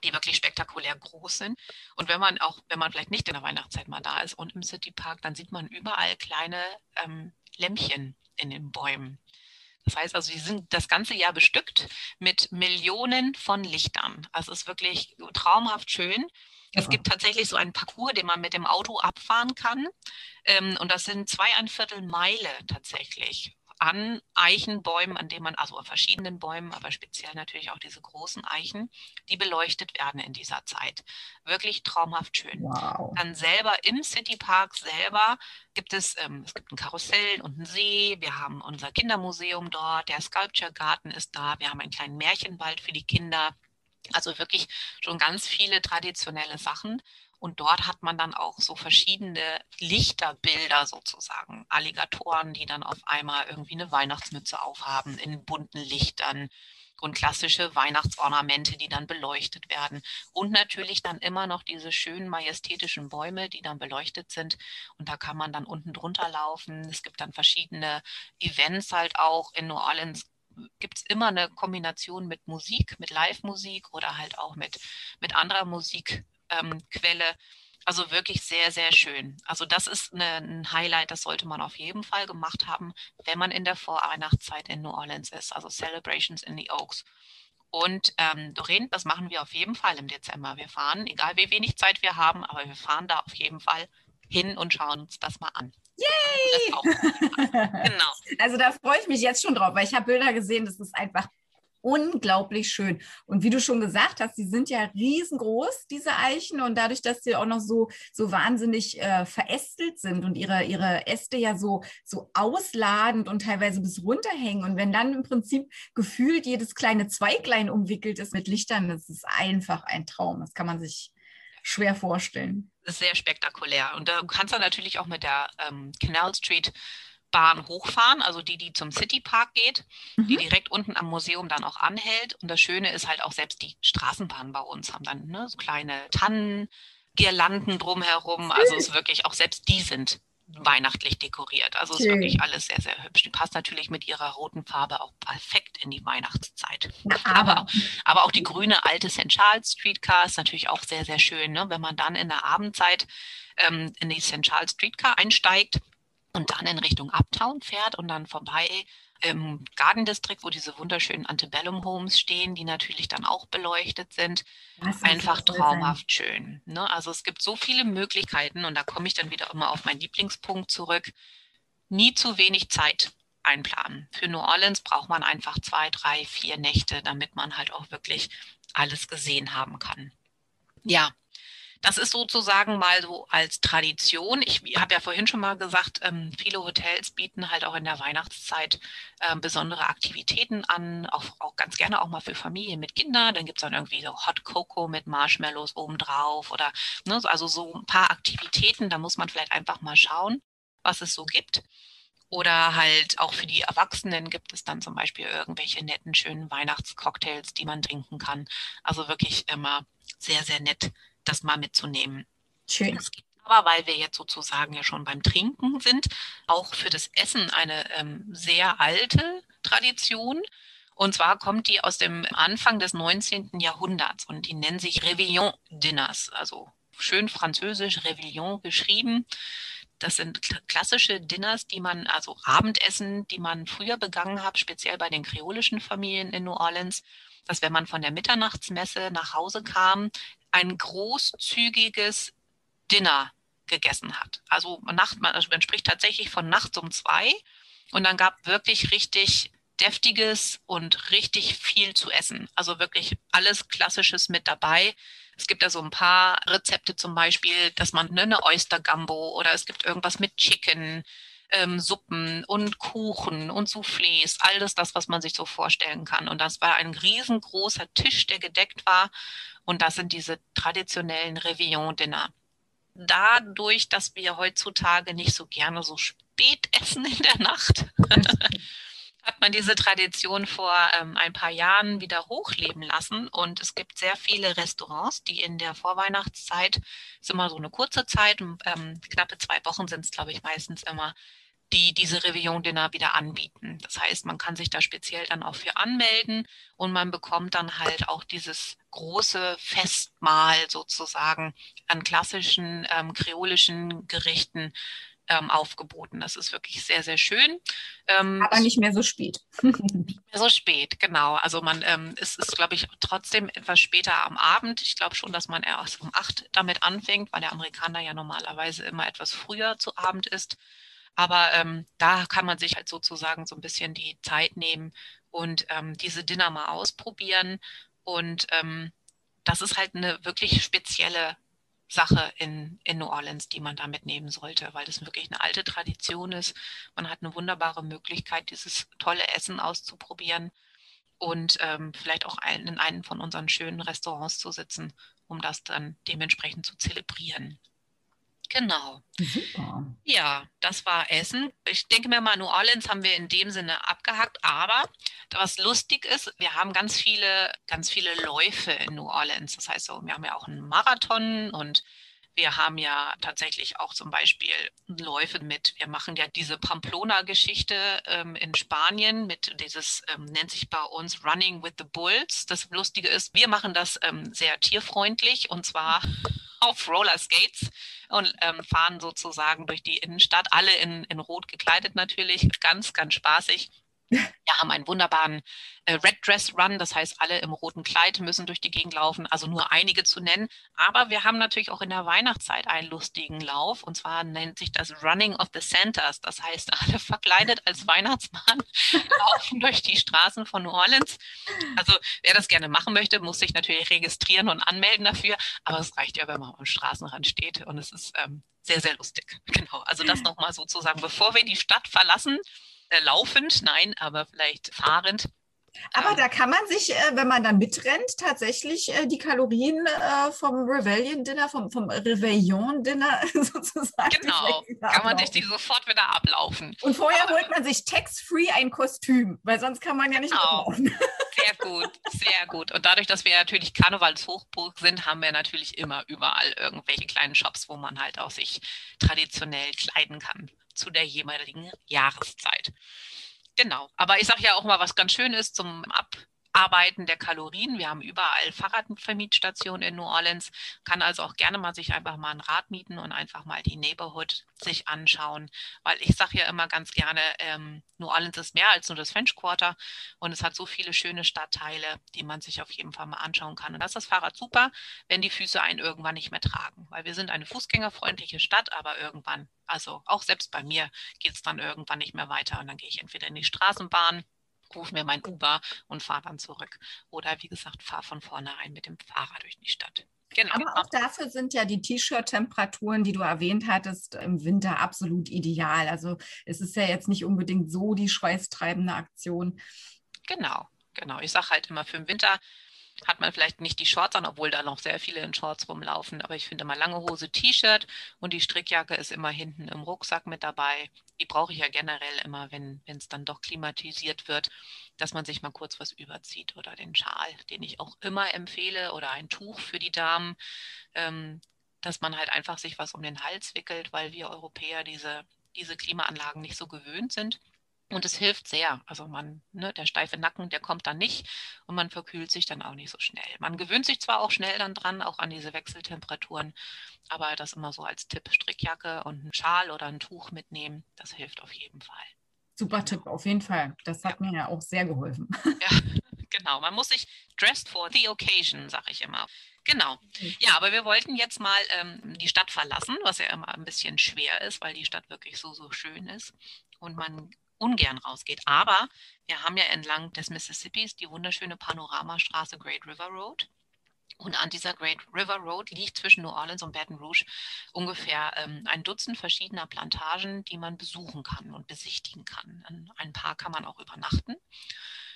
die wirklich spektakulär groß sind. Und wenn man auch, wenn man vielleicht nicht in der Weihnachtszeit mal da ist und im City Park, dann sieht man überall kleine ähm, Lämpchen in den Bäumen. Das heißt also, sie sind das ganze Jahr bestückt mit Millionen von Lichtern. Also es ist wirklich traumhaft schön. Es gibt tatsächlich so einen Parcours, den man mit dem Auto abfahren kann. Ähm, und das sind zweieinviertel Meile tatsächlich. an Eichenbäumen, an denen man, also an verschiedenen Bäumen, aber speziell natürlich auch diese großen Eichen, die beleuchtet werden in dieser Zeit. Wirklich traumhaft schön. Wow. Dann selber im Citypark selber gibt es, ähm, es gibt ein Karussell und einen See. Wir haben unser Kindermuseum dort, der Sculpture Garten ist da. Wir haben einen kleinen Märchenwald für die Kinder. Also wirklich schon ganz viele traditionelle Sachen. Und dort hat man dann auch so verschiedene Lichterbilder sozusagen. Alligatoren, die dann auf einmal irgendwie eine Weihnachtsmütze aufhaben in bunten Lichtern und klassische Weihnachtsornamente, die dann beleuchtet werden. Und natürlich dann immer noch diese schönen majestätischen Bäume, die dann beleuchtet sind. Und da kann man dann unten drunter laufen. Es gibt dann verschiedene Events halt auch. In New Orleans gibt es immer eine Kombination mit Musik, mit Live-Musik oder halt auch mit, mit anderer Musik ähm. Also wirklich sehr, sehr schön. Also das ist eine, ein Highlight, das sollte man auf jeden Fall gemacht haben, wenn man in der Vorweihnachtszeit in New Orleans ist. Also Celebrations in the Oaks. Und ähm, Doreen, das machen wir auf jeden Fall im Dezember. Wir fahren, egal wie wenig Zeit wir haben, aber wir fahren da auf jeden Fall hin und schauen uns das mal an. Yay! genau. Also da freue ich mich jetzt schon drauf, weil ich habe Bilder gesehen, das ist einfach unglaublich schön. Und wie du schon gesagt hast, die sind ja riesengroß, diese Eichen. Und dadurch, dass sie auch noch so, so wahnsinnig äh, verästelt sind und ihre, ihre Äste ja so, so ausladend und teilweise bis runterhängen. Und wenn dann im Prinzip gefühlt jedes kleine Zweiglein umwickelt ist mit Lichtern, das ist einfach ein Traum. Das kann man sich schwer vorstellen. Das ist sehr spektakulär. Und da kannst du natürlich auch mit der ähm, Canal Street Bahn hochfahren, also die, die zum City Park geht, mhm. die direkt unten am Museum dann auch anhält. Und das Schöne ist halt auch selbst die Straßenbahnen bei uns haben dann ne, so kleine Tannengirlanden drumherum. Also es ist wirklich auch selbst die sind weihnachtlich dekoriert. Also es ist wirklich alles sehr, sehr hübsch. Die passt natürlich mit ihrer roten Farbe auch perfekt in die Weihnachtszeit. aber, aber auch die grüne alte St. Charles Streetcar ist natürlich auch sehr, sehr schön. Ne? Wenn man dann in der Abendzeit ähm, in die St. Charles Streetcar einsteigt, und dann in Richtung Uptown fährt und dann vorbei im Garden District, wo diese wunderschönen Antebellum Homes stehen, die natürlich dann auch beleuchtet sind. Einfach traumhaft sein. schön. Ne? Also es gibt so viele Möglichkeiten und da komme ich dann wieder immer auf meinen Lieblingspunkt zurück. Nie zu wenig Zeit einplanen. Für New Orleans braucht man einfach zwei, drei, vier Nächte, damit man halt auch wirklich alles gesehen haben kann. Ja, das ist sozusagen mal so als Tradition. Ich habe ja vorhin schon mal gesagt, ähm, viele Hotels bieten halt auch in der Weihnachtszeit ähm, besondere Aktivitäten an, auch, auch ganz gerne auch mal für Familien mit Kindern. Dann gibt es dann irgendwie so Hot Cocoa mit Marshmallows obendrauf oder ne, also so ein paar Aktivitäten. Da muss man vielleicht einfach mal schauen, was es so gibt. Oder halt auch für die Erwachsenen gibt es dann zum Beispiel irgendwelche netten, schönen Weihnachtscocktails, die man trinken kann. Also wirklich immer sehr, sehr nett das mal mitzunehmen. Schön. aber, weil wir jetzt sozusagen ja schon beim Trinken sind, auch für das Essen eine ähm, sehr alte Tradition. Und zwar kommt die aus dem Anfang des 19. Jahrhunderts und die nennen sich Réveillon-Dinners, also schön französisch Réveillon geschrieben. Das sind klassische Dinners, die man, also Abendessen, die man früher begangen hat, speziell bei den kreolischen Familien in New Orleans, dass wenn man von der Mitternachtsmesse nach Hause kam, ein großzügiges Dinner gegessen hat. Also Nacht, also man spricht tatsächlich von nachts um zwei und dann gab wirklich richtig deftiges und richtig viel zu essen. Also wirklich alles Klassisches mit dabei. Es gibt da so ein paar Rezepte zum Beispiel, dass man ne, eine Oyster Gumbo oder es gibt irgendwas mit Chicken, ähm, Suppen und Kuchen und Soufflés, alles das, was man sich so vorstellen kann. Und das war ein riesengroßer Tisch, der gedeckt war und das sind diese traditionellen Réveillon-Dinner. Dadurch, dass wir heutzutage nicht so gerne so spät essen in der Nacht, hat man diese Tradition vor ähm, ein paar Jahren wieder hochleben lassen. Und es gibt sehr viele Restaurants, die in der Vorweihnachtszeit, ist immer so eine kurze Zeit, ähm, knappe zwei Wochen sind es, glaube ich, meistens immer, die diese Réveillon-Dinner wieder anbieten. Das heißt, man kann sich da speziell dann auch für anmelden und man bekommt dann halt auch dieses große Festmahl sozusagen an klassischen ähm, kreolischen Gerichten ähm, aufgeboten. Das ist wirklich sehr, sehr schön. Ähm, Aber nicht mehr so spät. nicht mehr so spät, genau. Also man, ähm, es ist, glaube ich, trotzdem etwas später am Abend. Ich glaube schon, dass man erst um acht damit anfängt, weil der Amerikaner ja normalerweise immer etwas früher zu Abend ist. Aber ähm, da kann man sich halt sozusagen so ein bisschen die Zeit nehmen und ähm, diese Dinner mal ausprobieren. Und ähm, das ist halt eine wirklich spezielle Sache in, in New Orleans, die man da mitnehmen sollte, weil das wirklich eine alte Tradition ist. Man hat eine wunderbare Möglichkeit, dieses tolle Essen auszuprobieren und ähm, vielleicht auch in einem von unseren schönen Restaurants zu sitzen, um das dann dementsprechend zu zelebrieren. Genau. Super. Ja, das war Essen. Ich denke mir mal, New Orleans haben wir in dem Sinne abgehackt, aber was lustig ist, wir haben ganz viele, ganz viele Läufe in New Orleans. Das heißt, so, wir haben ja auch einen Marathon und wir haben ja tatsächlich auch zum Beispiel Läufe mit, wir machen ja diese Pamplona-Geschichte ähm, in Spanien mit dieses, ähm, nennt sich bei uns Running with the Bulls. Das Lustige ist, wir machen das ähm, sehr tierfreundlich und zwar auf Roller Skates und ähm, fahren sozusagen durch die Innenstadt, alle in, in Rot gekleidet natürlich, ganz, ganz spaßig. Wir haben einen wunderbaren äh, Red Dress Run, das heißt, alle im roten Kleid müssen durch die Gegend laufen, also nur einige zu nennen. Aber wir haben natürlich auch in der Weihnachtszeit einen lustigen Lauf und zwar nennt sich das Running of the Santas. Das heißt, alle verkleidet als Weihnachtsmann laufen durch die Straßen von New Orleans. Also, wer das gerne machen möchte, muss sich natürlich registrieren und anmelden dafür. Aber es reicht ja, wenn man am Straßenrand steht und es ist ähm, sehr, sehr lustig. Genau. Also, das nochmal sozusagen, bevor wir die Stadt verlassen laufend, nein, aber vielleicht fahrend. Aber ähm, da kann man sich, äh, wenn man dann mitrennt, tatsächlich äh, die Kalorien äh, vom Rebellion-Dinner, vom, vom Reveillon-Dinner sozusagen. Genau, kann man sich die sofort wieder ablaufen. Und vorher Aber, holt man sich tax-free ein Kostüm, weil sonst kann man ja nicht genau. Sehr gut, sehr gut. Und dadurch, dass wir natürlich Karnevalshochburg sind, haben wir natürlich immer überall irgendwelche kleinen Shops, wo man halt auch sich traditionell kleiden kann zu der jeweiligen Jahreszeit. Genau. Aber ich sage ja auch mal, was ganz schön ist zum Ab Arbeiten der Kalorien. Wir haben überall Fahrradvermietstationen in New Orleans. Kann also auch gerne mal sich einfach mal ein Rad mieten und einfach mal die Neighborhood sich anschauen. Weil ich sage ja immer ganz gerne, ähm, New Orleans ist mehr als nur das French Quarter und es hat so viele schöne Stadtteile, die man sich auf jeden Fall mal anschauen kann. Und das ist das Fahrrad super, wenn die Füße einen irgendwann nicht mehr tragen. Weil wir sind eine fußgängerfreundliche Stadt, aber irgendwann, also auch selbst bei mir, geht es dann irgendwann nicht mehr weiter. Und dann gehe ich entweder in die Straßenbahn rufe mir mein Uber und fahre dann zurück. Oder wie gesagt, fahre von vornherein mit dem Fahrer durch die Stadt. Genau. Aber auch dafür sind ja die T-Shirt-Temperaturen, die du erwähnt hattest, im Winter absolut ideal. Also es ist ja jetzt nicht unbedingt so die schweißtreibende Aktion. Genau, genau. Ich sage halt immer für den Winter hat man vielleicht nicht die Shorts an, obwohl da noch sehr viele in Shorts rumlaufen. Aber ich finde mal lange Hose, T-Shirt und die Strickjacke ist immer hinten im Rucksack mit dabei. Die brauche ich ja generell immer, wenn es dann doch klimatisiert wird, dass man sich mal kurz was überzieht oder den Schal, den ich auch immer empfehle oder ein Tuch für die Damen, ähm, dass man halt einfach sich was um den Hals wickelt, weil wir Europäer diese, diese Klimaanlagen nicht so gewöhnt sind. Und es hilft sehr. Also man, ne, der steife Nacken, der kommt dann nicht und man verkühlt sich dann auch nicht so schnell. Man gewöhnt sich zwar auch schnell dann dran, auch an diese Wechseltemperaturen, aber das immer so als Tipp, Strickjacke und ein Schal oder ein Tuch mitnehmen, das hilft auf jeden Fall. Super. Tipp, auf jeden Fall. Das hat ja. mir ja auch sehr geholfen. Ja, genau. Man muss sich dressed for the occasion, sage ich immer. Genau. Ja, aber wir wollten jetzt mal ähm, die Stadt verlassen, was ja immer ein bisschen schwer ist, weil die Stadt wirklich so, so schön ist und man ungern rausgeht. Aber wir haben ja entlang des Mississippis die wunderschöne Panoramastraße Great River Road. Und an dieser Great River Road liegt zwischen New Orleans und Baton Rouge ungefähr ähm, ein Dutzend verschiedener Plantagen, die man besuchen kann und besichtigen kann. An ein paar kann man auch übernachten.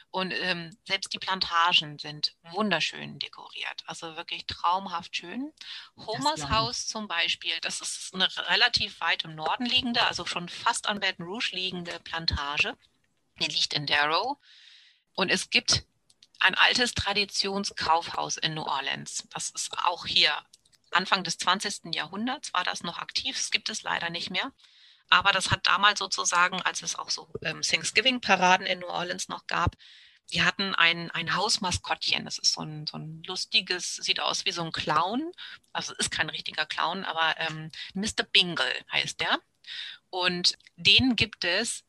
Und ähm, selbst die Plantagen sind wunderschön dekoriert, also wirklich traumhaft schön. Homers Haus zum Beispiel, das ist eine relativ weit im Norden liegende, also schon fast an Baton Rouge liegende Plantage. Die liegt in Darrow. Und es gibt ein altes Traditionskaufhaus in New Orleans. Das ist auch hier Anfang des 20. Jahrhunderts war das noch aktiv. Es gibt es leider nicht mehr. Aber das hat damals sozusagen, als es auch so ähm, Thanksgiving-Paraden in New Orleans noch gab, die hatten ein, ein Hausmaskottchen. Das ist so ein, so ein lustiges, sieht aus wie so ein Clown. Also ist kein richtiger Clown, aber ähm, Mr. Bingle heißt der. Und den gibt es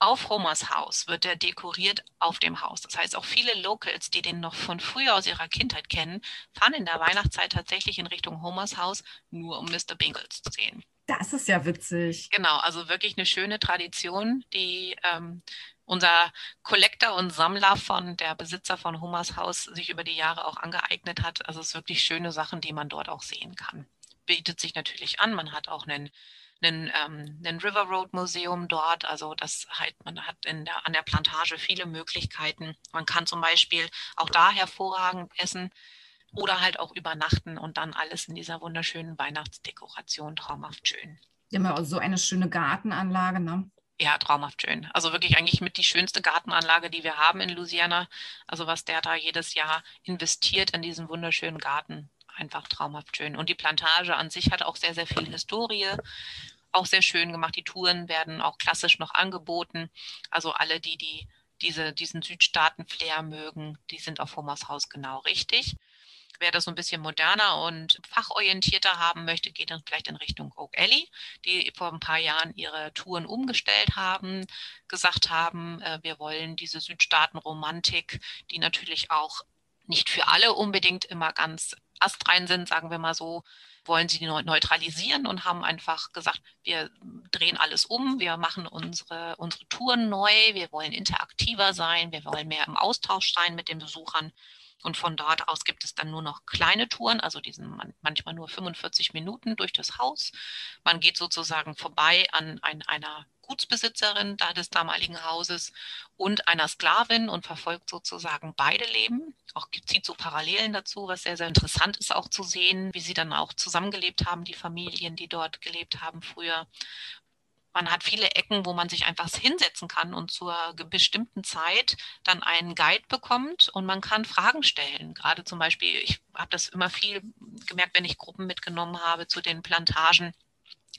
auf Homers Haus, wird er dekoriert auf dem Haus. Das heißt, auch viele Locals, die den noch von früher aus ihrer Kindheit kennen, fahren in der Weihnachtszeit tatsächlich in Richtung Homers Haus, nur um Mr. Bingles zu sehen. Das ist ja witzig. Genau, also wirklich eine schöne Tradition, die ähm, unser Kollektor und Sammler von der Besitzer von Hummers Haus sich über die Jahre auch angeeignet hat. Also es ist wirklich schöne Sachen, die man dort auch sehen kann. Bietet sich natürlich an. Man hat auch einen einen, ähm, einen River Road Museum dort. Also das halt, man hat der, an der Plantage viele Möglichkeiten. Man kann zum Beispiel auch da hervorragend essen oder halt auch übernachten und dann alles in dieser wunderschönen Weihnachtsdekoration traumhaft schön. Die haben ja auch so eine schöne Gartenanlage, ne? Ja, traumhaft schön. Also wirklich eigentlich mit die schönste Gartenanlage, die wir haben in Louisiana. Also was der da jedes Jahr investiert in diesen wunderschönen Garten. Einfach traumhaft schön. Und die Plantage an sich hat auch sehr, sehr viel Historie. Auch sehr schön gemacht. Die Touren werden auch klassisch noch angeboten. Also alle, die, die diese, diesen Südstaaten-Flair mögen, die sind auf Homers Haus genau richtig. Wer das so ein bisschen moderner und fachorientierter haben möchte, geht dann vielleicht in Richtung Oak Alley, die vor ein paar Jahren ihre Touren umgestellt haben, gesagt haben, äh, wir wollen diese Südstaaten-Romantik, die natürlich auch nicht für alle unbedingt immer ganz astrein sind, sagen wir mal so, wollen sie neutralisieren und haben einfach gesagt, wir drehen alles um, wir machen unsere, unsere Touren neu, wir wollen interaktiver sein, wir wollen mehr im Austausch sein mit den Besuchern. Und von dort aus gibt es dann nur noch kleine Touren, also die sind manchmal nur 45 Minuten durch das Haus. Man geht sozusagen vorbei an ein, einer Gutsbesitzerin da des damaligen Hauses und einer Sklavin und verfolgt sozusagen beide Leben. Auch zieht so Parallelen dazu, was sehr, sehr interessant ist auch zu sehen, wie sie dann auch zusammengelebt haben, die Familien, die dort gelebt haben früher man hat viele Ecken, wo man sich einfach hinsetzen kann und zur bestimmten Zeit dann einen Guide bekommt und man kann Fragen stellen. Gerade zum Beispiel, ich habe das immer viel gemerkt, wenn ich Gruppen mitgenommen habe zu den Plantagen,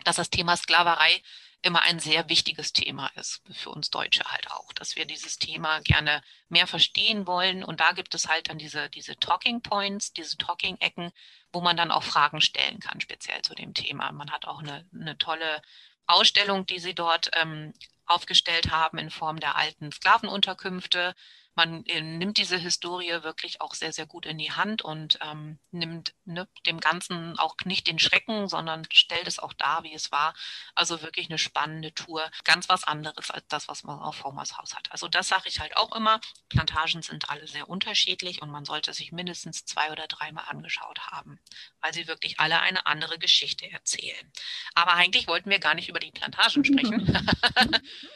dass das Thema Sklaverei immer ein sehr wichtiges Thema ist, für uns Deutsche halt auch, dass wir dieses Thema gerne mehr verstehen wollen. Und da gibt es halt dann diese, diese Talking Points, diese Talking-Ecken, wo man dann auch Fragen stellen kann, speziell zu dem Thema. Man hat auch eine, eine tolle Ausstellung, die sie dort ähm, aufgestellt haben in Form der alten Sklavenunterkünfte, man äh, nimmt diese Historie wirklich auch sehr, sehr gut in die Hand und ähm, nimmt ne, dem Ganzen auch nicht den Schrecken, sondern stellt es auch dar, wie es war. Also wirklich eine spannende Tour. Ganz was anderes als das, was man auf Homers Haus hat. Also das sage ich halt auch immer. Plantagen sind alle sehr unterschiedlich und man sollte sich mindestens zwei oder dreimal angeschaut haben, weil sie wirklich alle eine andere Geschichte erzählen. Aber eigentlich wollten wir gar nicht über die Plantagen sprechen.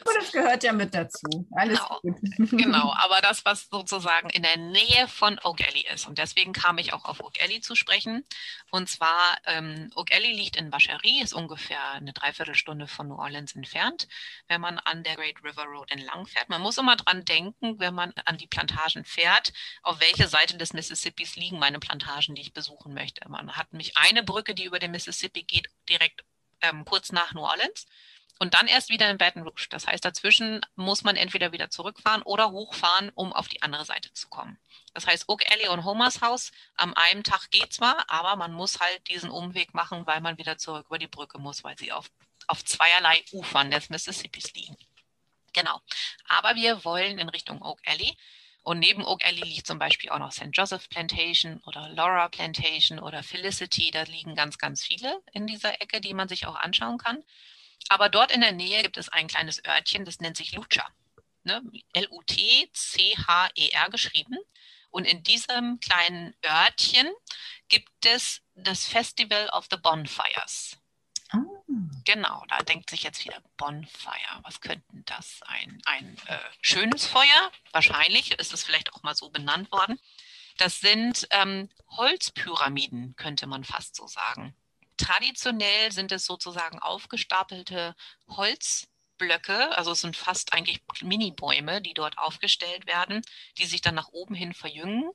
das gehört ja mit dazu. Alles genau, gut. genau, aber das, was sozusagen in der Nähe von Oak Alley ist. Und deswegen kam ich auch auf Oak Alley zu sprechen. Und zwar, ähm, Oak Alley liegt in Vacherie, ist ungefähr eine Dreiviertelstunde von New Orleans entfernt, wenn man an der Great River Road entlang fährt. Man muss immer dran denken, wenn man an die Plantagen fährt, auf welche Seite des Mississippis liegen meine Plantagen, die ich besuchen möchte. Man hat nämlich eine Brücke, die über den Mississippi geht, direkt ähm, kurz nach New Orleans und dann erst wieder in Baton Rouge. Das heißt, dazwischen muss man entweder wieder zurückfahren oder hochfahren, um auf die andere Seite zu kommen. Das heißt, Oak Alley und Homers Haus am einen Tag geht zwar, aber man muss halt diesen Umweg machen, weil man wieder zurück über die Brücke muss, weil sie auf, auf zweierlei Ufern des Mississippis liegen. Genau. Aber wir wollen in Richtung Oak Alley. Und neben Oak Alley liegt zum Beispiel auch noch St. Joseph Plantation oder Laura Plantation oder Felicity. Da liegen ganz, ganz viele in dieser Ecke, die man sich auch anschauen kann. Aber dort in der Nähe gibt es ein kleines Örtchen, das nennt sich Lucha. Ne? L-U-T-C-H-E-R geschrieben. Und in diesem kleinen Örtchen gibt es das Festival of the Bonfires. Oh. Genau, da denkt sich jetzt wieder Bonfire. Was könnte das sein? Ein äh, schönes Feuer? Wahrscheinlich ist es vielleicht auch mal so benannt worden. Das sind ähm, Holzpyramiden, könnte man fast so sagen. Traditionell sind es sozusagen aufgestapelte Holzblöcke, also es sind fast eigentlich Mini-Bäume, die dort aufgestellt werden, die sich dann nach oben hin verjüngen.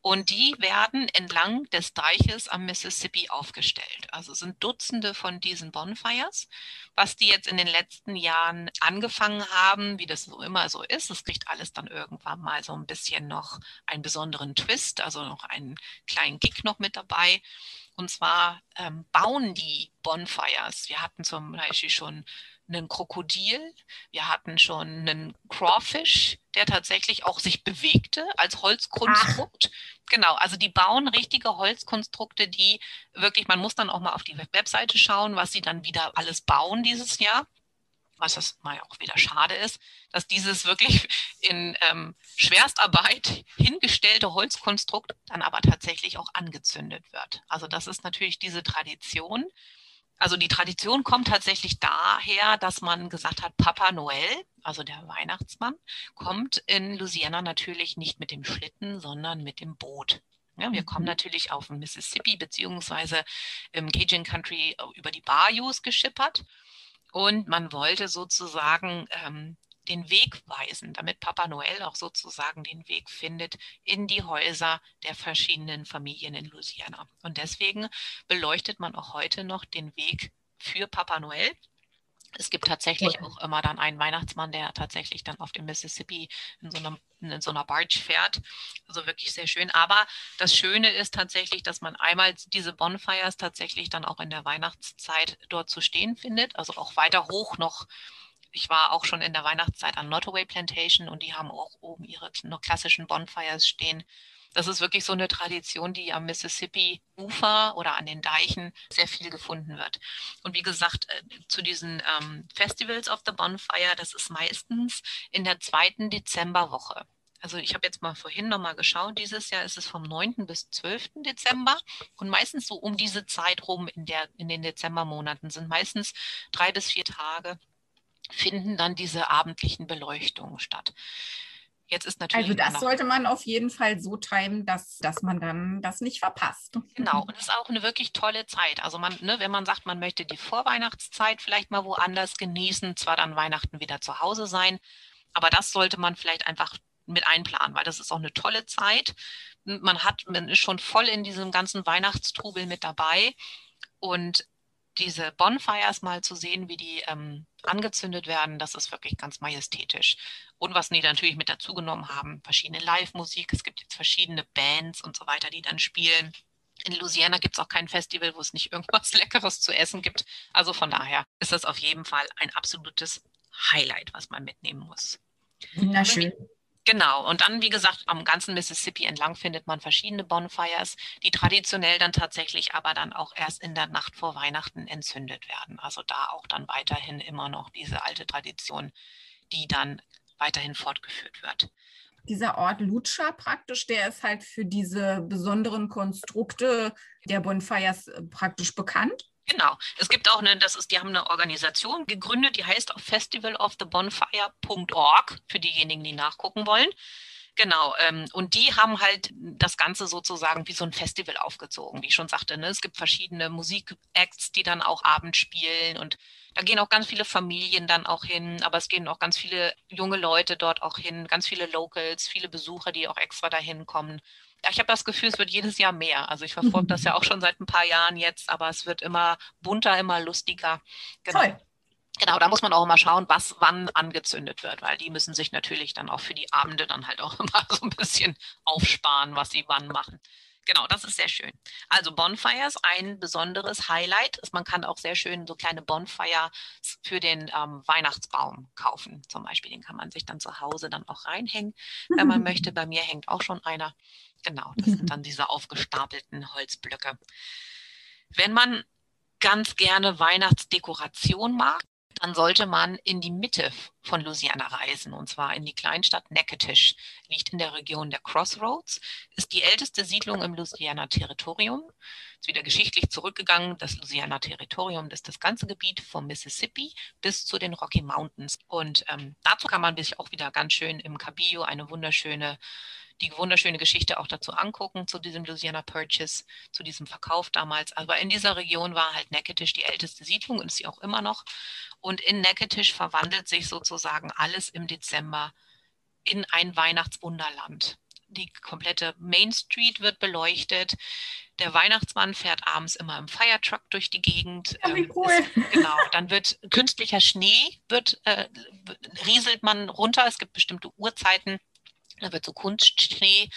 Und die werden entlang des Deiches am Mississippi aufgestellt. Also sind Dutzende von diesen Bonfires. Was die jetzt in den letzten Jahren angefangen haben, wie das so immer so ist, das kriegt alles dann irgendwann mal so ein bisschen noch einen besonderen Twist, also noch einen kleinen Kick noch mit dabei. Und zwar ähm, bauen die Bonfires. Wir hatten zum Beispiel schon einen Krokodil, wir hatten schon einen Crawfish, der tatsächlich auch sich bewegte als Holzkonstrukt. Ach. Genau, also die bauen richtige Holzkonstrukte, die wirklich, man muss dann auch mal auf die Webseite schauen, was sie dann wieder alles bauen dieses Jahr was das mal auch wieder schade ist, dass dieses wirklich in ähm, Schwerstarbeit hingestellte Holzkonstrukt dann aber tatsächlich auch angezündet wird. Also das ist natürlich diese Tradition. Also die Tradition kommt tatsächlich daher, dass man gesagt hat, Papa Noel, also der Weihnachtsmann, kommt in Louisiana natürlich nicht mit dem Schlitten, sondern mit dem Boot. Ja, wir kommen mhm. natürlich auf den Mississippi beziehungsweise im Cajun Country über die Bayous geschippert. Und man wollte sozusagen ähm, den Weg weisen, damit Papa Noel auch sozusagen den Weg findet in die Häuser der verschiedenen Familien in Louisiana. Und deswegen beleuchtet man auch heute noch den Weg für Papa Noel. Es gibt tatsächlich auch immer dann einen Weihnachtsmann, der tatsächlich dann auf dem Mississippi in so, einem, in so einer Barge fährt. Also wirklich sehr schön. Aber das Schöne ist tatsächlich, dass man einmal diese Bonfires tatsächlich dann auch in der Weihnachtszeit dort zu stehen findet. Also auch weiter hoch noch ich war auch schon in der Weihnachtszeit an Nottoway Plantation und die haben auch oben ihre noch klassischen Bonfires stehen. Das ist wirklich so eine Tradition, die am Mississippi-Ufer oder an den Deichen sehr viel gefunden wird. Und wie gesagt, äh, zu diesen ähm, Festivals of the Bonfire, das ist meistens in der zweiten Dezemberwoche. Also ich habe jetzt mal vorhin nochmal geschaut, dieses Jahr ist es vom 9. bis 12. Dezember und meistens so um diese Zeit rum in, der, in den Dezembermonaten sind meistens drei bis vier Tage finden dann diese abendlichen Beleuchtungen statt. Jetzt ist natürlich. Also das sollte man auf jeden Fall so timen, dass, dass man dann das nicht verpasst. Genau, und es ist auch eine wirklich tolle Zeit. Also man, ne, wenn man sagt, man möchte die Vorweihnachtszeit vielleicht mal woanders genießen, zwar dann Weihnachten wieder zu Hause sein, aber das sollte man vielleicht einfach mit einplanen, weil das ist auch eine tolle Zeit. Man hat, man ist schon voll in diesem ganzen Weihnachtstrubel mit dabei. Und diese Bonfires mal zu sehen, wie die ähm, angezündet werden, das ist wirklich ganz majestätisch. Und was die natürlich mit dazugenommen haben, verschiedene Live-Musik, es gibt jetzt verschiedene Bands und so weiter, die dann spielen. In Louisiana gibt es auch kein Festival, wo es nicht irgendwas Leckeres zu essen gibt. Also von daher ist das auf jeden Fall ein absolutes Highlight, was man mitnehmen muss. Wunderschön. Genau, und dann, wie gesagt, am ganzen Mississippi entlang findet man verschiedene Bonfires, die traditionell dann tatsächlich aber dann auch erst in der Nacht vor Weihnachten entzündet werden. Also da auch dann weiterhin immer noch diese alte Tradition, die dann weiterhin fortgeführt wird. Dieser Ort Lutscha praktisch, der ist halt für diese besonderen Konstrukte der Bonfires praktisch bekannt. Genau. Es gibt auch eine, das ist, die haben eine Organisation gegründet, die heißt auch festivalofthebonfire.org für diejenigen, die nachgucken wollen. Genau, ähm, und die haben halt das Ganze sozusagen wie so ein Festival aufgezogen, wie ich schon sagte. Ne? Es gibt verschiedene Musikacts, die dann auch abends spielen und da gehen auch ganz viele Familien dann auch hin, aber es gehen auch ganz viele junge Leute dort auch hin, ganz viele Locals, viele Besucher, die auch extra dahin kommen. Ich habe das Gefühl, es wird jedes Jahr mehr. Also ich verfolge das ja auch schon seit ein paar Jahren jetzt, aber es wird immer bunter, immer lustiger. Genau. Toll. Genau, da muss man auch immer schauen, was wann angezündet wird, weil die müssen sich natürlich dann auch für die Abende dann halt auch immer so ein bisschen aufsparen, was sie wann machen. Genau, das ist sehr schön. Also Bonfires, ein besonderes Highlight. Man kann auch sehr schön so kleine Bonfires für den ähm, Weihnachtsbaum kaufen. Zum Beispiel, den kann man sich dann zu Hause dann auch reinhängen, wenn man möchte. Bei mir hängt auch schon einer. Genau, das sind dann diese aufgestapelten Holzblöcke. Wenn man ganz gerne Weihnachtsdekoration mag, dann sollte man in die Mitte von Louisiana reisen, und zwar in die Kleinstadt Natchitoches. Liegt in der Region der Crossroads, ist die älteste Siedlung im Louisiana-Territorium. Ist wieder geschichtlich zurückgegangen. Das Louisiana-Territorium ist das ganze Gebiet vom Mississippi bis zu den Rocky Mountains. Und ähm, dazu kann man sich auch wieder ganz schön im Cabillo eine wunderschöne die wunderschöne Geschichte auch dazu angucken, zu diesem Louisiana Purchase, zu diesem Verkauf damals. Aber in dieser Region war halt Natchitoches die älteste Siedlung und ist sie auch immer noch. Und in Natchitoches verwandelt sich sozusagen alles im Dezember in ein Weihnachtswunderland. Die komplette Main Street wird beleuchtet. Der Weihnachtsmann fährt abends immer im Firetruck durch die Gegend. Ja, wie ähm, cool. Ist, genau, dann wird künstlicher Schnee, wird, äh, rieselt man runter. Es gibt bestimmte Uhrzeiten, Da wird so Kunstschnee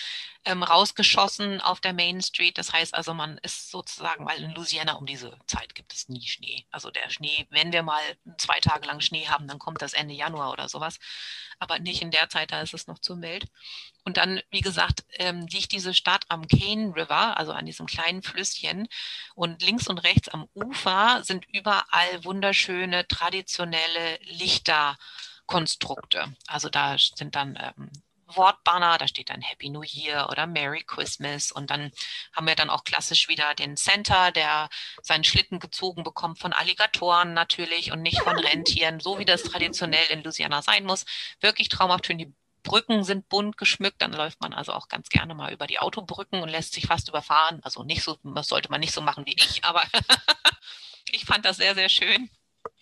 ähm, rausgeschossen auf der Main Street. Das heißt also, man ist sozusagen, weil in Louisiana um diese Zeit gibt es nie Schnee. Also der Schnee, wenn wir mal zwei Tage lang Schnee haben, dann kommt das Ende Januar oder sowas. Aber nicht in der Zeit, da ist es noch zu mild. Und dann, wie gesagt, ähm, liegt diese Stadt am Cane River, also an diesem kleinen Flüsschen. Und links und rechts am Ufer sind überall wunderschöne traditionelle Lichterkonstrukte. Also da sind dann ähm, Wortbanner, da steht dann Happy New Year oder Merry Christmas und dann haben wir dann auch klassisch wieder den Center, der seinen Schlitten gezogen bekommt von Alligatoren natürlich und nicht von Rentieren, so wie das traditionell in Louisiana sein muss. Wirklich traumhaft schön. Die Brücken sind bunt geschmückt, dann läuft man also auch ganz gerne mal über die Autobrücken und lässt sich fast überfahren. Also nicht so, das sollte man nicht so machen wie ich, aber ich fand das sehr, sehr schön.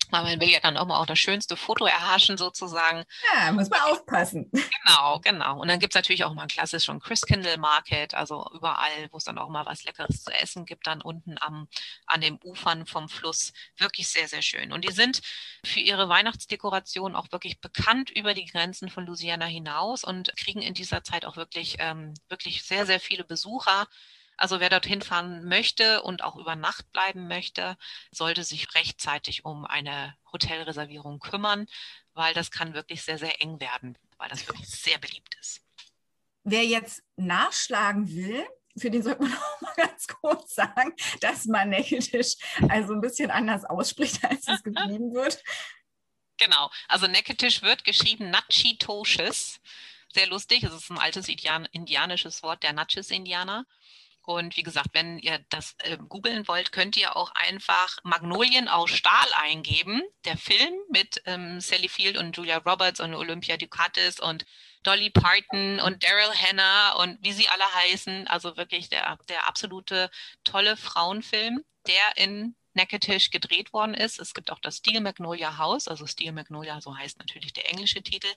Weil man will ja dann auch mal auch das schönste Foto erhaschen sozusagen. Ja, muss man aufpassen. Genau, genau. Und dann gibt es natürlich auch mal ein klassischen Christkindle Market, also überall, wo es dann auch mal was Leckeres zu essen gibt, dann unten am, an den Ufern vom Fluss. Wirklich sehr, sehr schön. Und die sind für ihre Weihnachtsdekoration auch wirklich bekannt über die Grenzen von Louisiana hinaus und kriegen in dieser Zeit auch wirklich, ähm, wirklich sehr, sehr viele Besucher. Also wer dorthin fahren möchte und auch über Nacht bleiben möchte, sollte sich rechtzeitig um eine Hotelreservierung kümmern, weil das kann wirklich sehr, sehr eng werden, weil das wirklich sehr beliebt ist. Wer jetzt nachschlagen will, für den sollte man auch mal ganz kurz sagen, dass man Neckeltisch also ein bisschen anders ausspricht, als es geschrieben wird. Genau, also Neckeltisch wird geschrieben Natchitoches. Sehr lustig, es ist ein altes indianisches Wort der Natchez-Indianer. Und wie gesagt, wenn ihr das äh, googeln wollt, könnt ihr auch einfach Magnolien aus Stahl eingeben. Der Film mit ähm, Sally Field und Julia Roberts und Olympia Ducatis und Dolly Parton und Daryl Hannah und wie sie alle heißen. Also wirklich der, der absolute tolle Frauenfilm, der in Natchitoches gedreht worden ist. Es gibt auch das Steel Magnolia House, also Steel Magnolia, so heißt natürlich der englische Titel.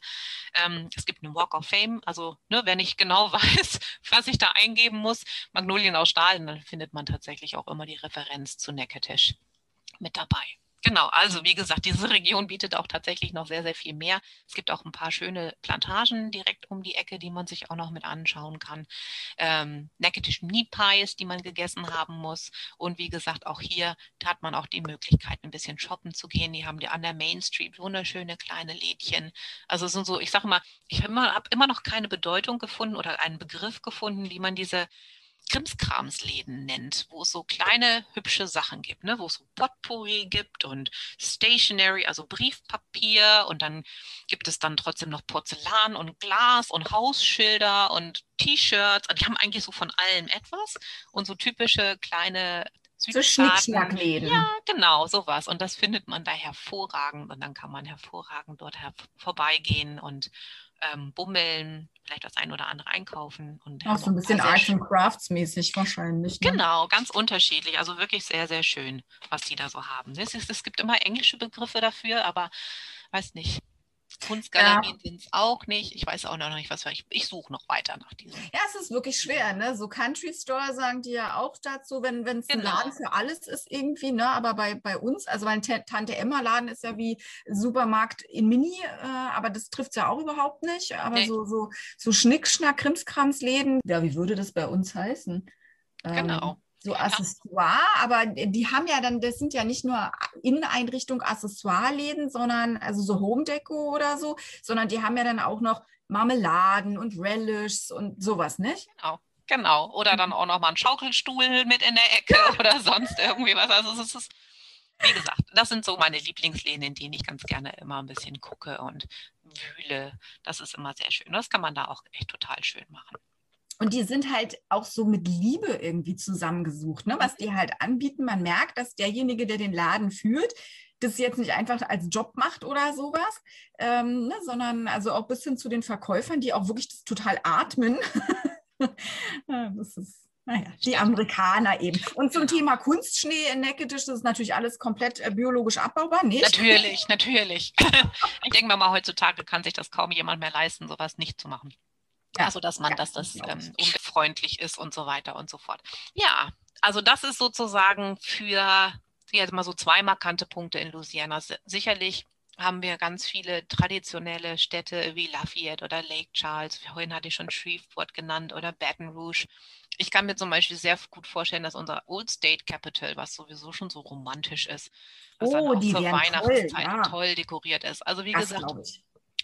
Ähm, es gibt eine Walk of Fame, also ne, wenn ich genau weiß, was ich da eingeben muss, Magnolien aus Stahl, dann findet man tatsächlich auch immer die Referenz zu Natchitoches mit dabei. Genau, also wie gesagt, diese Region bietet auch tatsächlich noch sehr, sehr viel mehr. Es gibt auch ein paar schöne Plantagen direkt um die Ecke, die man sich auch noch mit anschauen kann. Ähm, Necketische Pies, die man gegessen haben muss. Und wie gesagt, auch hier hat man auch die Möglichkeit, ein bisschen shoppen zu gehen. Die haben die an der Main Street wunderschöne kleine Lädchen. Also sind so, ich sage mal, ich habe immer, hab immer noch keine Bedeutung gefunden oder einen Begriff gefunden, wie man diese Krimskramsläden nennt, wo es so kleine hübsche Sachen gibt, ne? wo es so Potpourri gibt und Stationery, also Briefpapier und dann gibt es dann trotzdem noch Porzellan und Glas und Hausschilder und T-Shirts. Die haben eigentlich so von allem etwas und so typische kleine so Schnickschnackläden. Ja, genau, sowas. Und das findet man da hervorragend und dann kann man hervorragend dort her vorbeigehen und ähm, bummeln, vielleicht das ein oder andere einkaufen. Und auch so ein bisschen Arts and Crafts mäßig wahrscheinlich. Ne? Genau, ganz unterschiedlich. Also wirklich sehr, sehr schön, was die da so haben. Es, ist, es gibt immer englische Begriffe dafür, aber weiß nicht. Kunstgalerien ja. sind es auch nicht. Ich weiß auch noch nicht, was ich. Ich suche noch weiter nach diesem. Ja, es ist wirklich schwer, ne? So Country Store sagen die ja auch dazu, wenn es genau. ein Laden für alles ist irgendwie, ne? Aber bei, bei uns, also mein Tante Emma Laden ist ja wie Supermarkt in Mini, äh, aber das trifft es ja auch überhaupt nicht. Aber nee. so, so, so Schnickschnack, Krimskramsläden, ja, wie würde das bei uns heißen? Genau. Ähm, so Accessoire, aber die haben ja dann, das sind ja nicht nur Inneneinrichtung Accessoire-Läden, sondern also so Home Deco oder so, sondern die haben ja dann auch noch Marmeladen und Relishs und sowas, nicht? Genau. Genau. Oder dann auch noch mal ein Schaukelstuhl mit in der Ecke oder sonst irgendwie was. Also es ist, wie gesagt, das sind so meine Lieblingsläden, in denen ich ganz gerne immer ein bisschen gucke und wühle. Das ist immer sehr schön. Das kann man da auch echt total schön machen. Und die sind halt auch so mit Liebe irgendwie zusammengesucht, ne? was die halt anbieten. Man merkt, dass derjenige, der den Laden führt, das jetzt nicht einfach als Job macht oder sowas, ähm, ne? sondern also auch bis hin zu den Verkäufern, die auch wirklich das total atmen. das ist naja, die Amerikaner eben. Und zum Thema Kunstschnee in Neckedesch, das ist natürlich alles komplett äh, biologisch abbaubar, nicht? Natürlich, natürlich. ich denke mal, heutzutage kann sich das kaum jemand mehr leisten, sowas nicht zu machen. Ja. Also, dass man, ja, dass das ähm, unfreundlich ist und so weiter und so fort. Ja, also das ist sozusagen für jetzt mal so zwei markante Punkte in Louisiana. Sicherlich haben wir ganz viele traditionelle Städte wie Lafayette oder Lake Charles. Vorhin hatte ich schon Shreveport genannt oder Baton Rouge. Ich kann mir zum Beispiel sehr gut vorstellen, dass unser Old State Capital, was sowieso schon so romantisch ist, was oh, dann auch zur Weihnachtszeit toll, ja. toll, dekoriert ist. Also wie das gesagt,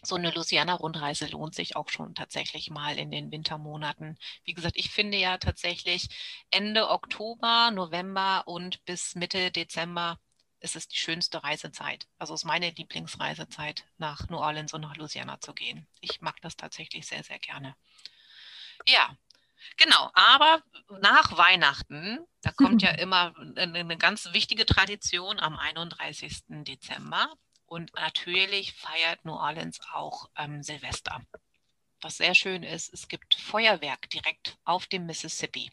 so eine Louisiana-Rundreise lohnt sich auch schon tatsächlich mal in den Wintermonaten. Wie gesagt, ich finde ja tatsächlich Ende Oktober, November und bis Mitte Dezember ist es die schönste Reisezeit. Also ist meine Lieblingsreisezeit, nach New Orleans und nach Louisiana zu gehen. Ich mag das tatsächlich sehr, sehr gerne. Ja, Genau, aber nach Weihnachten, da kommt ja immer eine ganz wichtige Tradition am 31. Dezember. Und natürlich feiert New Orleans auch ähm, Silvester. Was sehr schön ist, es gibt Feuerwerk direkt auf dem Mississippi.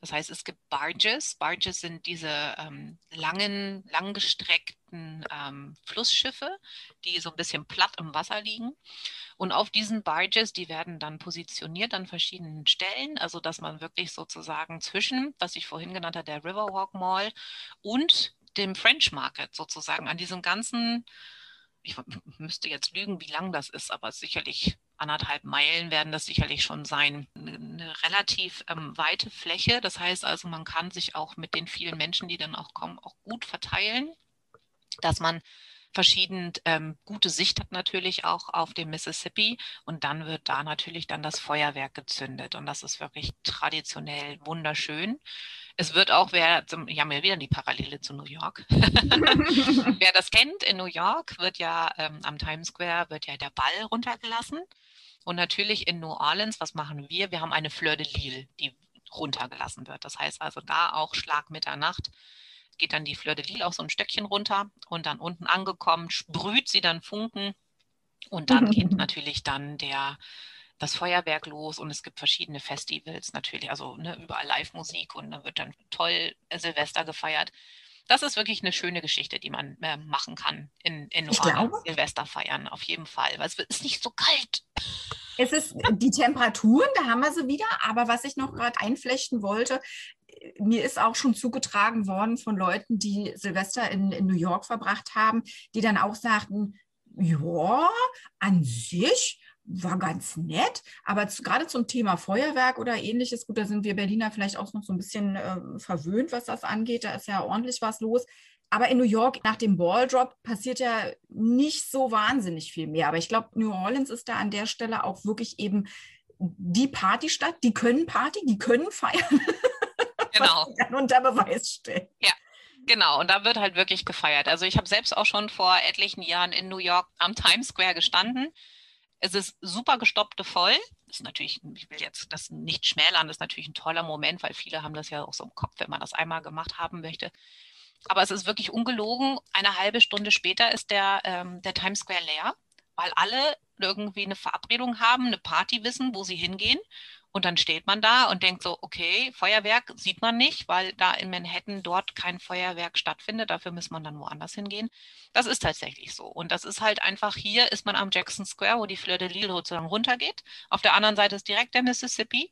Das heißt, es gibt Barges. Barges sind diese ähm, langen, langgestreckten ähm, Flussschiffe, die so ein bisschen platt im Wasser liegen. Und auf diesen Barges, die werden dann positioniert an verschiedenen Stellen, also dass man wirklich sozusagen zwischen, was ich vorhin genannt habe, der Riverwalk Mall und dem French Market sozusagen an diesem ganzen, ich müsste jetzt lügen, wie lang das ist, aber sicherlich anderthalb Meilen werden das sicherlich schon sein. Eine relativ ähm, weite Fläche. Das heißt also, man kann sich auch mit den vielen Menschen, die dann auch kommen, auch gut verteilen, dass man verschieden ähm, gute Sicht hat natürlich auch auf dem Mississippi und dann wird da natürlich dann das Feuerwerk gezündet und das ist wirklich traditionell wunderschön. Es wird auch, wer, zum, hier haben wir wieder die Parallele zu New York. wer das kennt, in New York wird ja ähm, am Times Square wird ja der Ball runtergelassen. Und natürlich in New Orleans, was machen wir? Wir haben eine Fleur de Lille, die runtergelassen wird. Das heißt also da auch Schlag Mitternacht geht dann die Fleur de Lille auch so ein Stöckchen runter und dann unten angekommen sprüht sie dann Funken und dann geht natürlich dann der das Feuerwerk los und es gibt verschiedene Festivals natürlich, also ne, überall Live-Musik und da wird dann toll Silvester gefeiert. Das ist wirklich eine schöne Geschichte, die man äh, machen kann in, in Silvester feiern, auf jeden Fall, weil es ist nicht so kalt. Es ist die Temperaturen, da haben wir sie wieder, aber was ich noch gerade einflechten wollte, mir ist auch schon zugetragen worden von Leuten, die Silvester in, in New York verbracht haben, die dann auch sagten, ja, an sich war ganz nett, aber zu, gerade zum Thema Feuerwerk oder ähnliches, gut, da sind wir Berliner vielleicht auch noch so ein bisschen äh, verwöhnt, was das angeht, da ist ja ordentlich was los. Aber in New York nach dem Balldrop passiert ja nicht so wahnsinnig viel mehr. Aber ich glaube, New Orleans ist da an der Stelle auch wirklich eben die Partystadt. Die können Party, die können feiern. Genau. unter Beweis stellen. Ja. Genau, und da wird halt wirklich gefeiert. Also ich habe selbst auch schon vor etlichen Jahren in New York am Times Square gestanden es ist super gestoppte voll. Das ist natürlich, ich will jetzt das nicht schmälern, das ist natürlich ein toller Moment, weil viele haben das ja auch so im Kopf, wenn man das einmal gemacht haben möchte. Aber es ist wirklich ungelogen. Eine halbe Stunde später ist der, ähm, der Times Square leer, weil alle irgendwie eine Verabredung haben, eine Party wissen, wo sie hingehen. Und dann steht man da und denkt so, okay, Feuerwerk sieht man nicht, weil da in Manhattan dort kein Feuerwerk stattfindet. Dafür muss man dann woanders hingehen. Das ist tatsächlich so. Und das ist halt einfach, hier ist man am Jackson Square, wo die Fleur de Lille sozusagen runtergeht. Auf der anderen Seite ist direkt der Mississippi.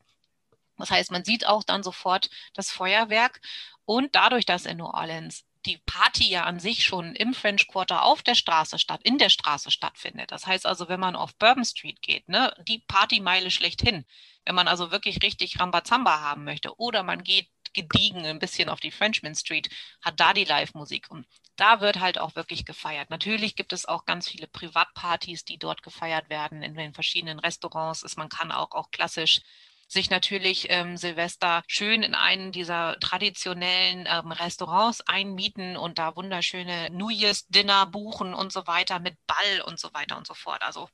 Das heißt, man sieht auch dann sofort das Feuerwerk. Und dadurch, dass in New Orleans die Party ja an sich schon im French Quarter auf der Straße statt, in der Straße stattfindet. Das heißt also, wenn man auf Bourbon Street geht, ne, die Partymeile schlechthin, wenn man also wirklich richtig Rambazamba haben möchte oder man geht gediegen ein bisschen auf die Frenchman Street, hat da die Live-Musik und da wird halt auch wirklich gefeiert. Natürlich gibt es auch ganz viele Privatpartys, die dort gefeiert werden in den verschiedenen Restaurants. Man kann auch, auch klassisch sich natürlich ähm, Silvester schön in einen dieser traditionellen ähm, Restaurants einmieten und da wunderschöne New Year's Dinner buchen und so weiter mit Ball und so weiter und so fort. Also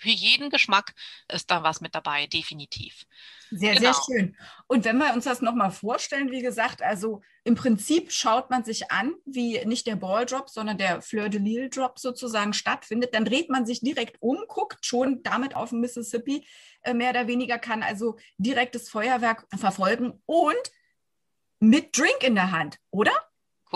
für jeden Geschmack ist da was mit dabei, definitiv. Sehr, genau. sehr schön. Und wenn wir uns das nochmal vorstellen, wie gesagt, also im Prinzip schaut man sich an, wie nicht der Balldrop, sondern der Fleur de Lille Drop sozusagen stattfindet, dann dreht man sich direkt um, guckt schon damit auf den Mississippi, äh, mehr oder weniger kann also direkt das Feuerwerk verfolgen und mit Drink in der Hand, oder?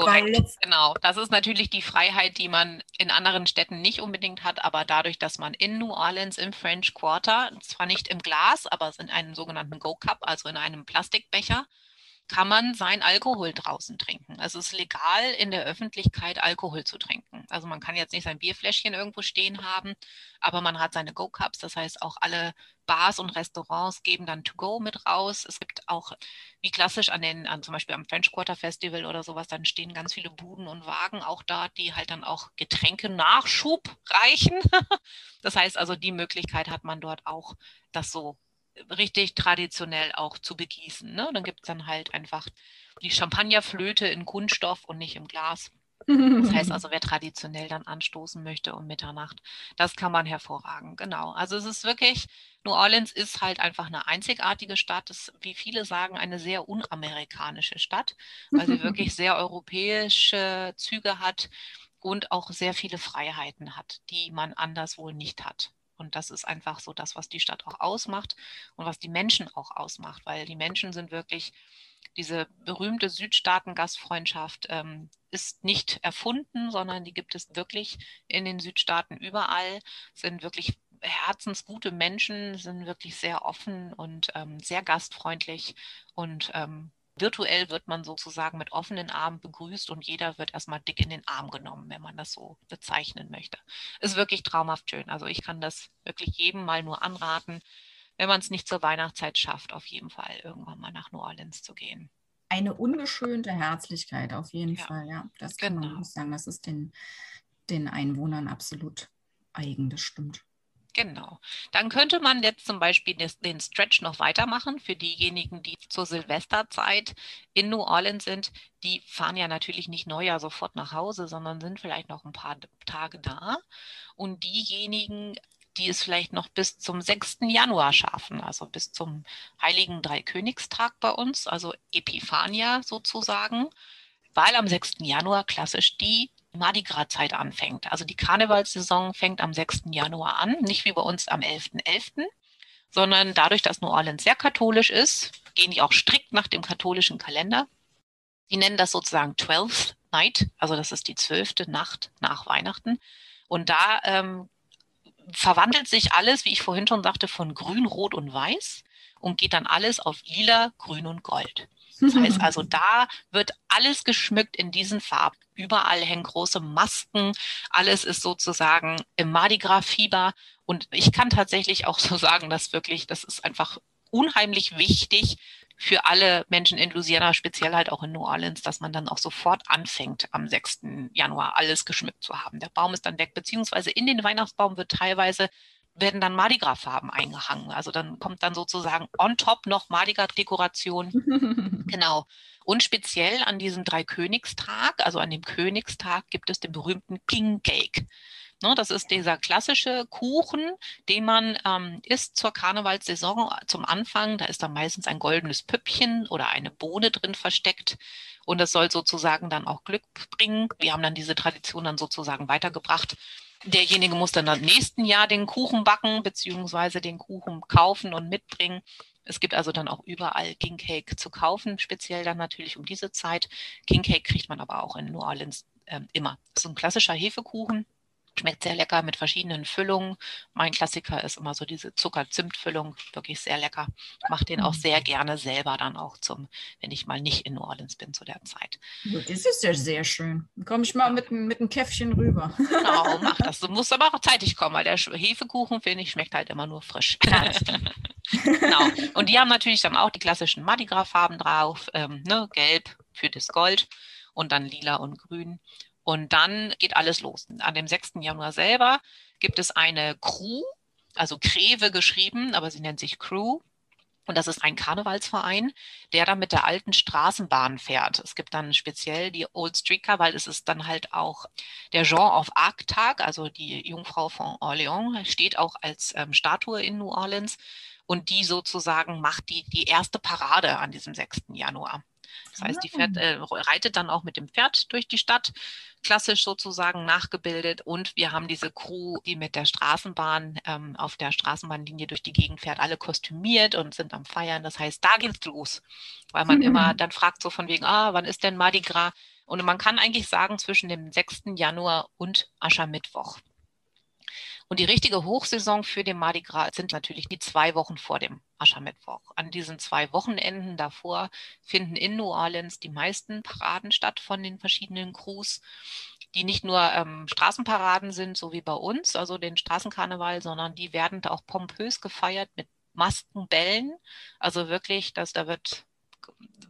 Korrekt, genau. Das ist natürlich die Freiheit, die man in anderen Städten nicht unbedingt hat, aber dadurch, dass man in New Orleans im French Quarter, zwar nicht im Glas, aber in einem sogenannten Go-Cup, also in einem Plastikbecher, kann man sein Alkohol draußen trinken. Also es ist legal, in der Öffentlichkeit Alkohol zu trinken. Also man kann jetzt nicht sein Bierfläschchen irgendwo stehen haben, aber man hat seine Go-Cups. Das heißt, auch alle Bars und Restaurants geben dann To-Go mit raus. Es gibt auch, wie klassisch an den, an zum Beispiel am French Quarter Festival oder sowas, dann stehen ganz viele Buden und Wagen auch da, die halt dann auch Getränke Nachschub reichen. das heißt also, die Möglichkeit hat man dort auch, das so richtig traditionell auch zu begießen. Ne? Dann gibt es dann halt einfach die Champagnerflöte in Kunststoff und nicht im Glas. Das heißt also, wer traditionell dann anstoßen möchte um Mitternacht, das kann man hervorragen. Genau. Also es ist wirklich, New Orleans ist halt einfach eine einzigartige Stadt. Es ist, wie viele sagen, eine sehr unamerikanische Stadt, weil sie wirklich sehr europäische Züge hat und auch sehr viele Freiheiten hat, die man anderswo nicht hat. Und das ist einfach so das, was die Stadt auch ausmacht und was die Menschen auch ausmacht, weil die Menschen sind wirklich diese berühmte Südstaaten-Gastfreundschaft ähm, ist nicht erfunden, sondern die gibt es wirklich in den Südstaaten überall, sind wirklich herzensgute Menschen, sind wirklich sehr offen und ähm, sehr gastfreundlich und ähm, virtuell wird man sozusagen mit offenen Armen begrüßt und jeder wird erstmal dick in den Arm genommen, wenn man das so bezeichnen möchte. Ist wirklich traumhaft schön. Also ich kann das wirklich jedem mal nur anraten, wenn man es nicht zur Weihnachtszeit schafft, auf jeden Fall irgendwann mal nach New Orleans zu gehen. Eine ungeschönte Herzlichkeit auf jeden ja. Fall, ja. Das kann genau. man sagen. Das ist den, den Einwohnern absolut eigen, das stimmt. Genau. Dann könnte man jetzt zum Beispiel den Stretch noch weitermachen für diejenigen, die zur Silvesterzeit in New Orleans sind. Die fahren ja natürlich nicht Neujahr sofort nach Hause, sondern sind vielleicht noch ein paar Tage da. Und diejenigen, die es vielleicht noch bis zum 6. Januar schaffen, also bis zum Heiligen Dreikönigstag bei uns, also Epiphania sozusagen, weil am 6. Januar klassisch die Mardi Gras-Zeit anfängt. Also die Karnevalssaison fängt am 6. Januar an, nicht wie bei uns am 11.11., .11., sondern dadurch, dass New Orleans sehr katholisch ist, gehen die auch strikt nach dem katholischen Kalender. Die nennen das sozusagen 12th Night, also das ist die zwölfte Nacht nach Weihnachten. Und da ähm, verwandelt sich alles, wie ich vorhin schon sagte, von grün, rot und weiß und geht dann alles auf lila, grün und gold. Das heißt also, da wird alles geschmückt in diesen Farben. Überall hängen große Masken. Alles ist sozusagen im Mardi Gras Fieber. Und ich kann tatsächlich auch so sagen, dass wirklich, das ist einfach unheimlich wichtig für alle Menschen in Louisiana, speziell halt auch in New Orleans, dass man dann auch sofort anfängt, am 6. Januar alles geschmückt zu haben. Der Baum ist dann weg, beziehungsweise in den Weihnachtsbaum wird teilweise werden dann Mardi Gras Farben eingehangen. Also dann kommt dann sozusagen on top noch Mardi Gras Dekoration. genau. Und speziell an diesem Dreikönigstag, also an dem Königstag, gibt es den berühmten King Cake. Ne, das ist dieser klassische Kuchen, den man ähm, isst zur Karnevalssaison zum Anfang. Da ist dann meistens ein goldenes Püppchen oder eine Bohne drin versteckt. Und das soll sozusagen dann auch Glück bringen. Wir haben dann diese Tradition dann sozusagen weitergebracht. Derjenige muss dann im nächsten Jahr den Kuchen backen, beziehungsweise den Kuchen kaufen und mitbringen. Es gibt also dann auch überall King Cake zu kaufen, speziell dann natürlich um diese Zeit. King Cake kriegt man aber auch in New Orleans äh, immer. Ist ein klassischer Hefekuchen, Schmeckt sehr lecker mit verschiedenen Füllungen. Mein Klassiker ist immer so diese Zucker-Zimt-Füllung, wirklich sehr lecker. Ich mache den auch mhm. sehr gerne selber dann auch zum, wenn ich mal nicht in New Orleans bin zu der Zeit. Das ist ja sehr schön. Dann komme ich mal mit, mit einem Käffchen rüber. Genau, mach das. Du musst aber auch zeitig kommen, weil der Hefekuchen, finde ich, schmeckt halt immer nur frisch. genau. Und die haben natürlich dann auch die klassischen Mardi Gras-Farben drauf, ähm, ne? gelb für das Gold und dann lila und grün. Und dann geht alles los. An dem 6. Januar selber gibt es eine Crew, also Kreve geschrieben, aber sie nennt sich Crew. Und das ist ein Karnevalsverein, der dann mit der alten Straßenbahn fährt. Es gibt dann speziell die Old Streetcar, weil es ist dann halt auch der Jean of Arc Tag, also die Jungfrau von Orléans, steht auch als ähm, Statue in New Orleans. Und die sozusagen macht die, die erste Parade an diesem 6. Januar. Das heißt, die fährt, ah. äh, reitet dann auch mit dem Pferd durch die Stadt, klassisch sozusagen nachgebildet. Und wir haben diese Crew, die mit der Straßenbahn ähm, auf der Straßenbahnlinie durch die Gegend fährt, alle kostümiert und sind am Feiern. Das heißt, da geht's los. Weil man mhm. immer dann fragt so von wegen, ah, wann ist denn Mardi Gras? Und man kann eigentlich sagen, zwischen dem 6. Januar und Aschermittwoch. Und die richtige Hochsaison für den Mardi Gras sind natürlich die zwei Wochen vor dem Aschermittwoch. An diesen zwei Wochenenden davor finden in New Orleans die meisten Paraden statt von den verschiedenen Crews. die nicht nur ähm, Straßenparaden sind, so wie bei uns, also den Straßenkarneval, sondern die werden da auch pompös gefeiert mit Maskenbällen. Also wirklich, dass da wird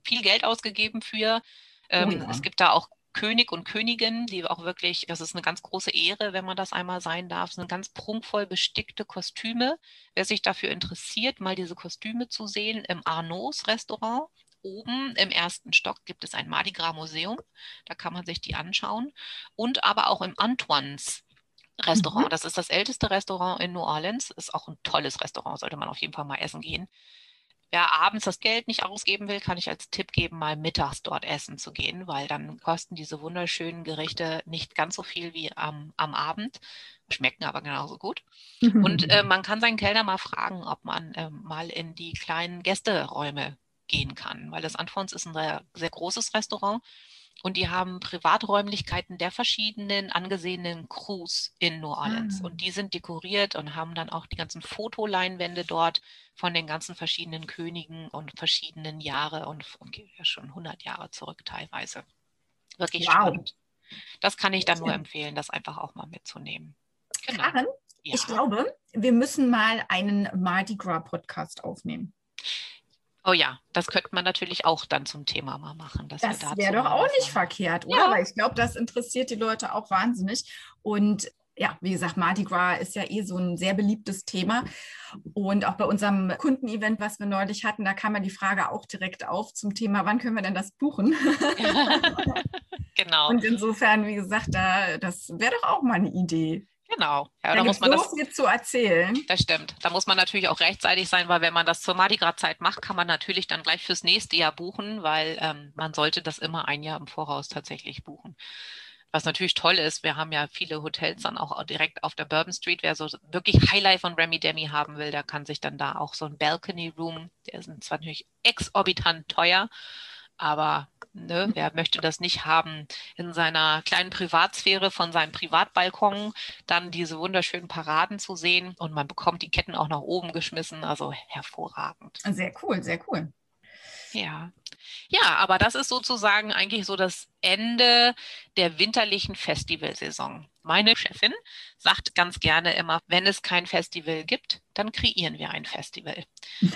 viel Geld ausgegeben für. Ähm, oh ja. Es gibt da auch König und Königin, die auch wirklich, das ist eine ganz große Ehre, wenn man das einmal sein darf, sind ganz prunkvoll bestickte Kostüme. Wer sich dafür interessiert, mal diese Kostüme zu sehen im Arnaud's Restaurant. Oben im ersten Stock gibt es ein Mardi Gras Museum, da kann man sich die anschauen. Und aber auch im Antoines Restaurant. Mhm. Das ist das älteste Restaurant in New Orleans. Ist auch ein tolles Restaurant, sollte man auf jeden Fall mal essen gehen. Wer abends das Geld nicht ausgeben will, kann ich als Tipp geben, mal mittags dort essen zu gehen, weil dann kosten diese wunderschönen Gerichte nicht ganz so viel wie am, am Abend, schmecken aber genauso gut. Und äh, man kann seinen Kellner mal fragen, ob man äh, mal in die kleinen Gästeräume gehen kann, weil das Anfons ist ein sehr, sehr großes Restaurant und die haben Privaträumlichkeiten der verschiedenen angesehenen Crews in New Orleans. Ah. Und die sind dekoriert und haben dann auch die ganzen Fotoleinwände dort von den ganzen verschiedenen Königen und verschiedenen Jahre und, und ja schon 100 Jahre zurück teilweise. Wirklich wow. spannend. Das kann ich dann nur empfehlen, das einfach auch mal mitzunehmen. Genau. Karen, ja. ich glaube, wir müssen mal einen Mardi Gras Podcast aufnehmen. Oh ja, das könnte man natürlich auch dann zum Thema mal machen. das wäre doch auch nicht verkehrt, oder? Ja. Weil ich glaube, das interessiert die Leute auch wahnsinnig. Und ja, wie gesagt, Mardi Gras ist ja eh so ein sehr beliebtes Thema. Und auch bei unserem Kundenevent, was wir neulich hatten, da kam ja die Frage auch direkt auf zum Thema, wann können wir denn das buchen? genau. Und insofern, wie gesagt, da, das wäre doch auch mal eine Idee. Genau. Ja, da, muss man so das, viel zu erzählen. Das stimmt. Da muss man natürlich auch rechtzeitig sein, weil wenn man das zur Mardi Gras Zeit macht, kann man natürlich dann gleich fürs nächste Jahr buchen, weil ähm, man sollte das immer ein Jahr im Voraus tatsächlich buchen. Was natürlich toll ist, wir haben ja viele Hotels dann auch direkt auf der Bourbon Street. Wer so wirklich Highlight von Remy Demi haben will, der kann sich dann da auch so ein Balcony Room, der ist zwar natürlich exorbitant teuer, aber ne, wer möchte das nicht haben, in seiner kleinen Privatsphäre von seinem Privatbalkon dann diese wunderschönen Paraden zu sehen und man bekommt die Ketten auch nach oben geschmissen, also hervorragend. Sehr cool, sehr cool. Ja. Ja, aber das ist sozusagen eigentlich so das Ende der winterlichen Festivalsaison. Meine Chefin sagt ganz gerne immer, wenn es kein Festival gibt, dann kreieren wir ein Festival.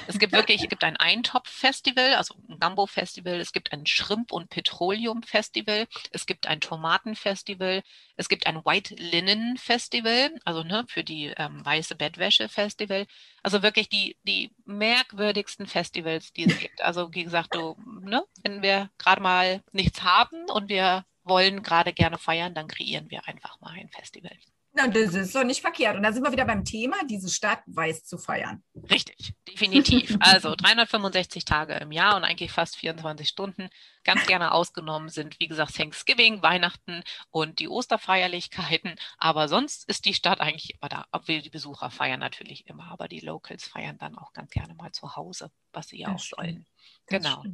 Es gibt wirklich, es gibt ein Eintopf-Festival, also ein Gumbo-Festival, es gibt ein Shrimp- und Petroleum-Festival, es gibt ein Tomaten-Festival, es gibt ein White Linen-Festival, also ne, für die ähm, weiße Bettwäsche-Festival. Also wirklich die, die merkwürdigsten Festivals, die es gibt. Also wie gesagt, du, ne, wenn wir gerade mal nichts haben und wir wollen gerade gerne feiern, dann kreieren wir einfach mal ein Festival. Na, das ist doch nicht verkehrt. Und da sind wir wieder beim Thema, diese Stadt weiß zu feiern. Richtig, definitiv. Also 365 Tage im Jahr und eigentlich fast 24 Stunden. Ganz gerne ausgenommen sind, wie gesagt, Thanksgiving, Weihnachten und die Osterfeierlichkeiten. Aber sonst ist die Stadt eigentlich immer da. Obwohl die Besucher feiern natürlich immer, aber die Locals feiern dann auch ganz gerne mal zu Hause, was sie ja auch sollen. Genau.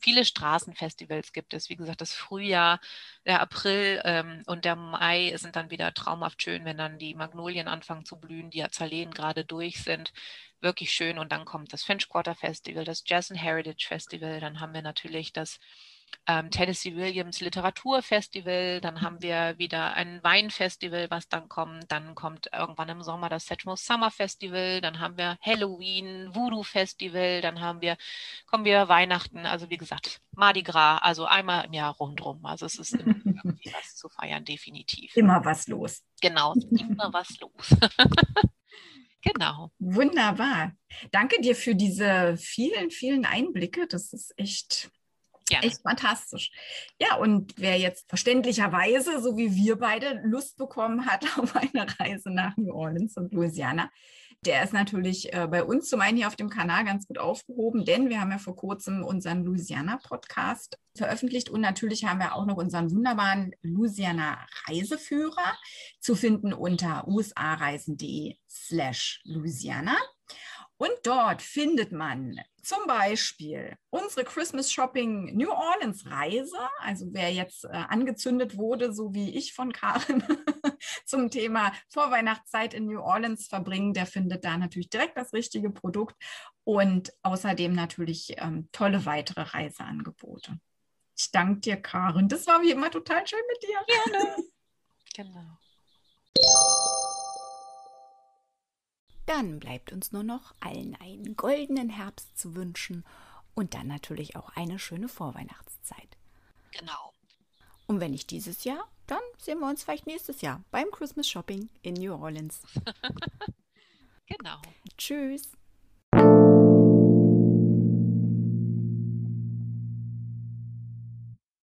Viele Straßenfestivals gibt es. Wie gesagt, das Frühjahr, der April ähm, und der Mai sind dann wieder traumhaft schön, wenn dann die Magnolien anfangen zu blühen, die Azaleen gerade durch sind. Wirklich schön. Und dann kommt das Finch Quarter Festival, das Jazz and Heritage Festival. Dann haben wir natürlich das ähm, Tennessee Williams Literaturfestival, dann haben wir wieder ein Weinfestival, was dann kommt, dann kommt irgendwann im Sommer das Satchmo Summer Festival, dann haben wir Halloween, Voodoo Festival, dann haben wir, kommen wir Weihnachten, also wie gesagt, Mardi Gras, also einmal im Jahr rundherum. Also es ist immer was zu feiern, definitiv. Immer was los. Genau, immer was los. Genau. Wunderbar. Danke dir für diese vielen, vielen Einblicke. Das ist echt Gerne. Echt fantastisch. Ja, und wer jetzt verständlicherweise, so wie wir beide, Lust bekommen hat auf eine Reise nach New Orleans und Louisiana, der ist natürlich äh, bei uns zum einen hier auf dem Kanal ganz gut aufgehoben, denn wir haben ja vor kurzem unseren Louisiana-Podcast veröffentlicht und natürlich haben wir auch noch unseren wunderbaren Louisiana-Reiseführer zu finden unter usareisen.de slash Louisiana. Und dort findet man zum Beispiel unsere Christmas Shopping New Orleans Reise. Also wer jetzt äh, angezündet wurde, so wie ich von Karin zum Thema Vorweihnachtszeit in New Orleans verbringen, der findet da natürlich direkt das richtige Produkt und außerdem natürlich ähm, tolle weitere Reiseangebote. Ich danke dir, Karin. Das war wie immer total schön mit dir. Gerne. Genau. Dann bleibt uns nur noch allen einen goldenen Herbst zu wünschen und dann natürlich auch eine schöne Vorweihnachtszeit. Genau. Und wenn nicht dieses Jahr, dann sehen wir uns vielleicht nächstes Jahr beim Christmas Shopping in New Orleans. genau. Tschüss.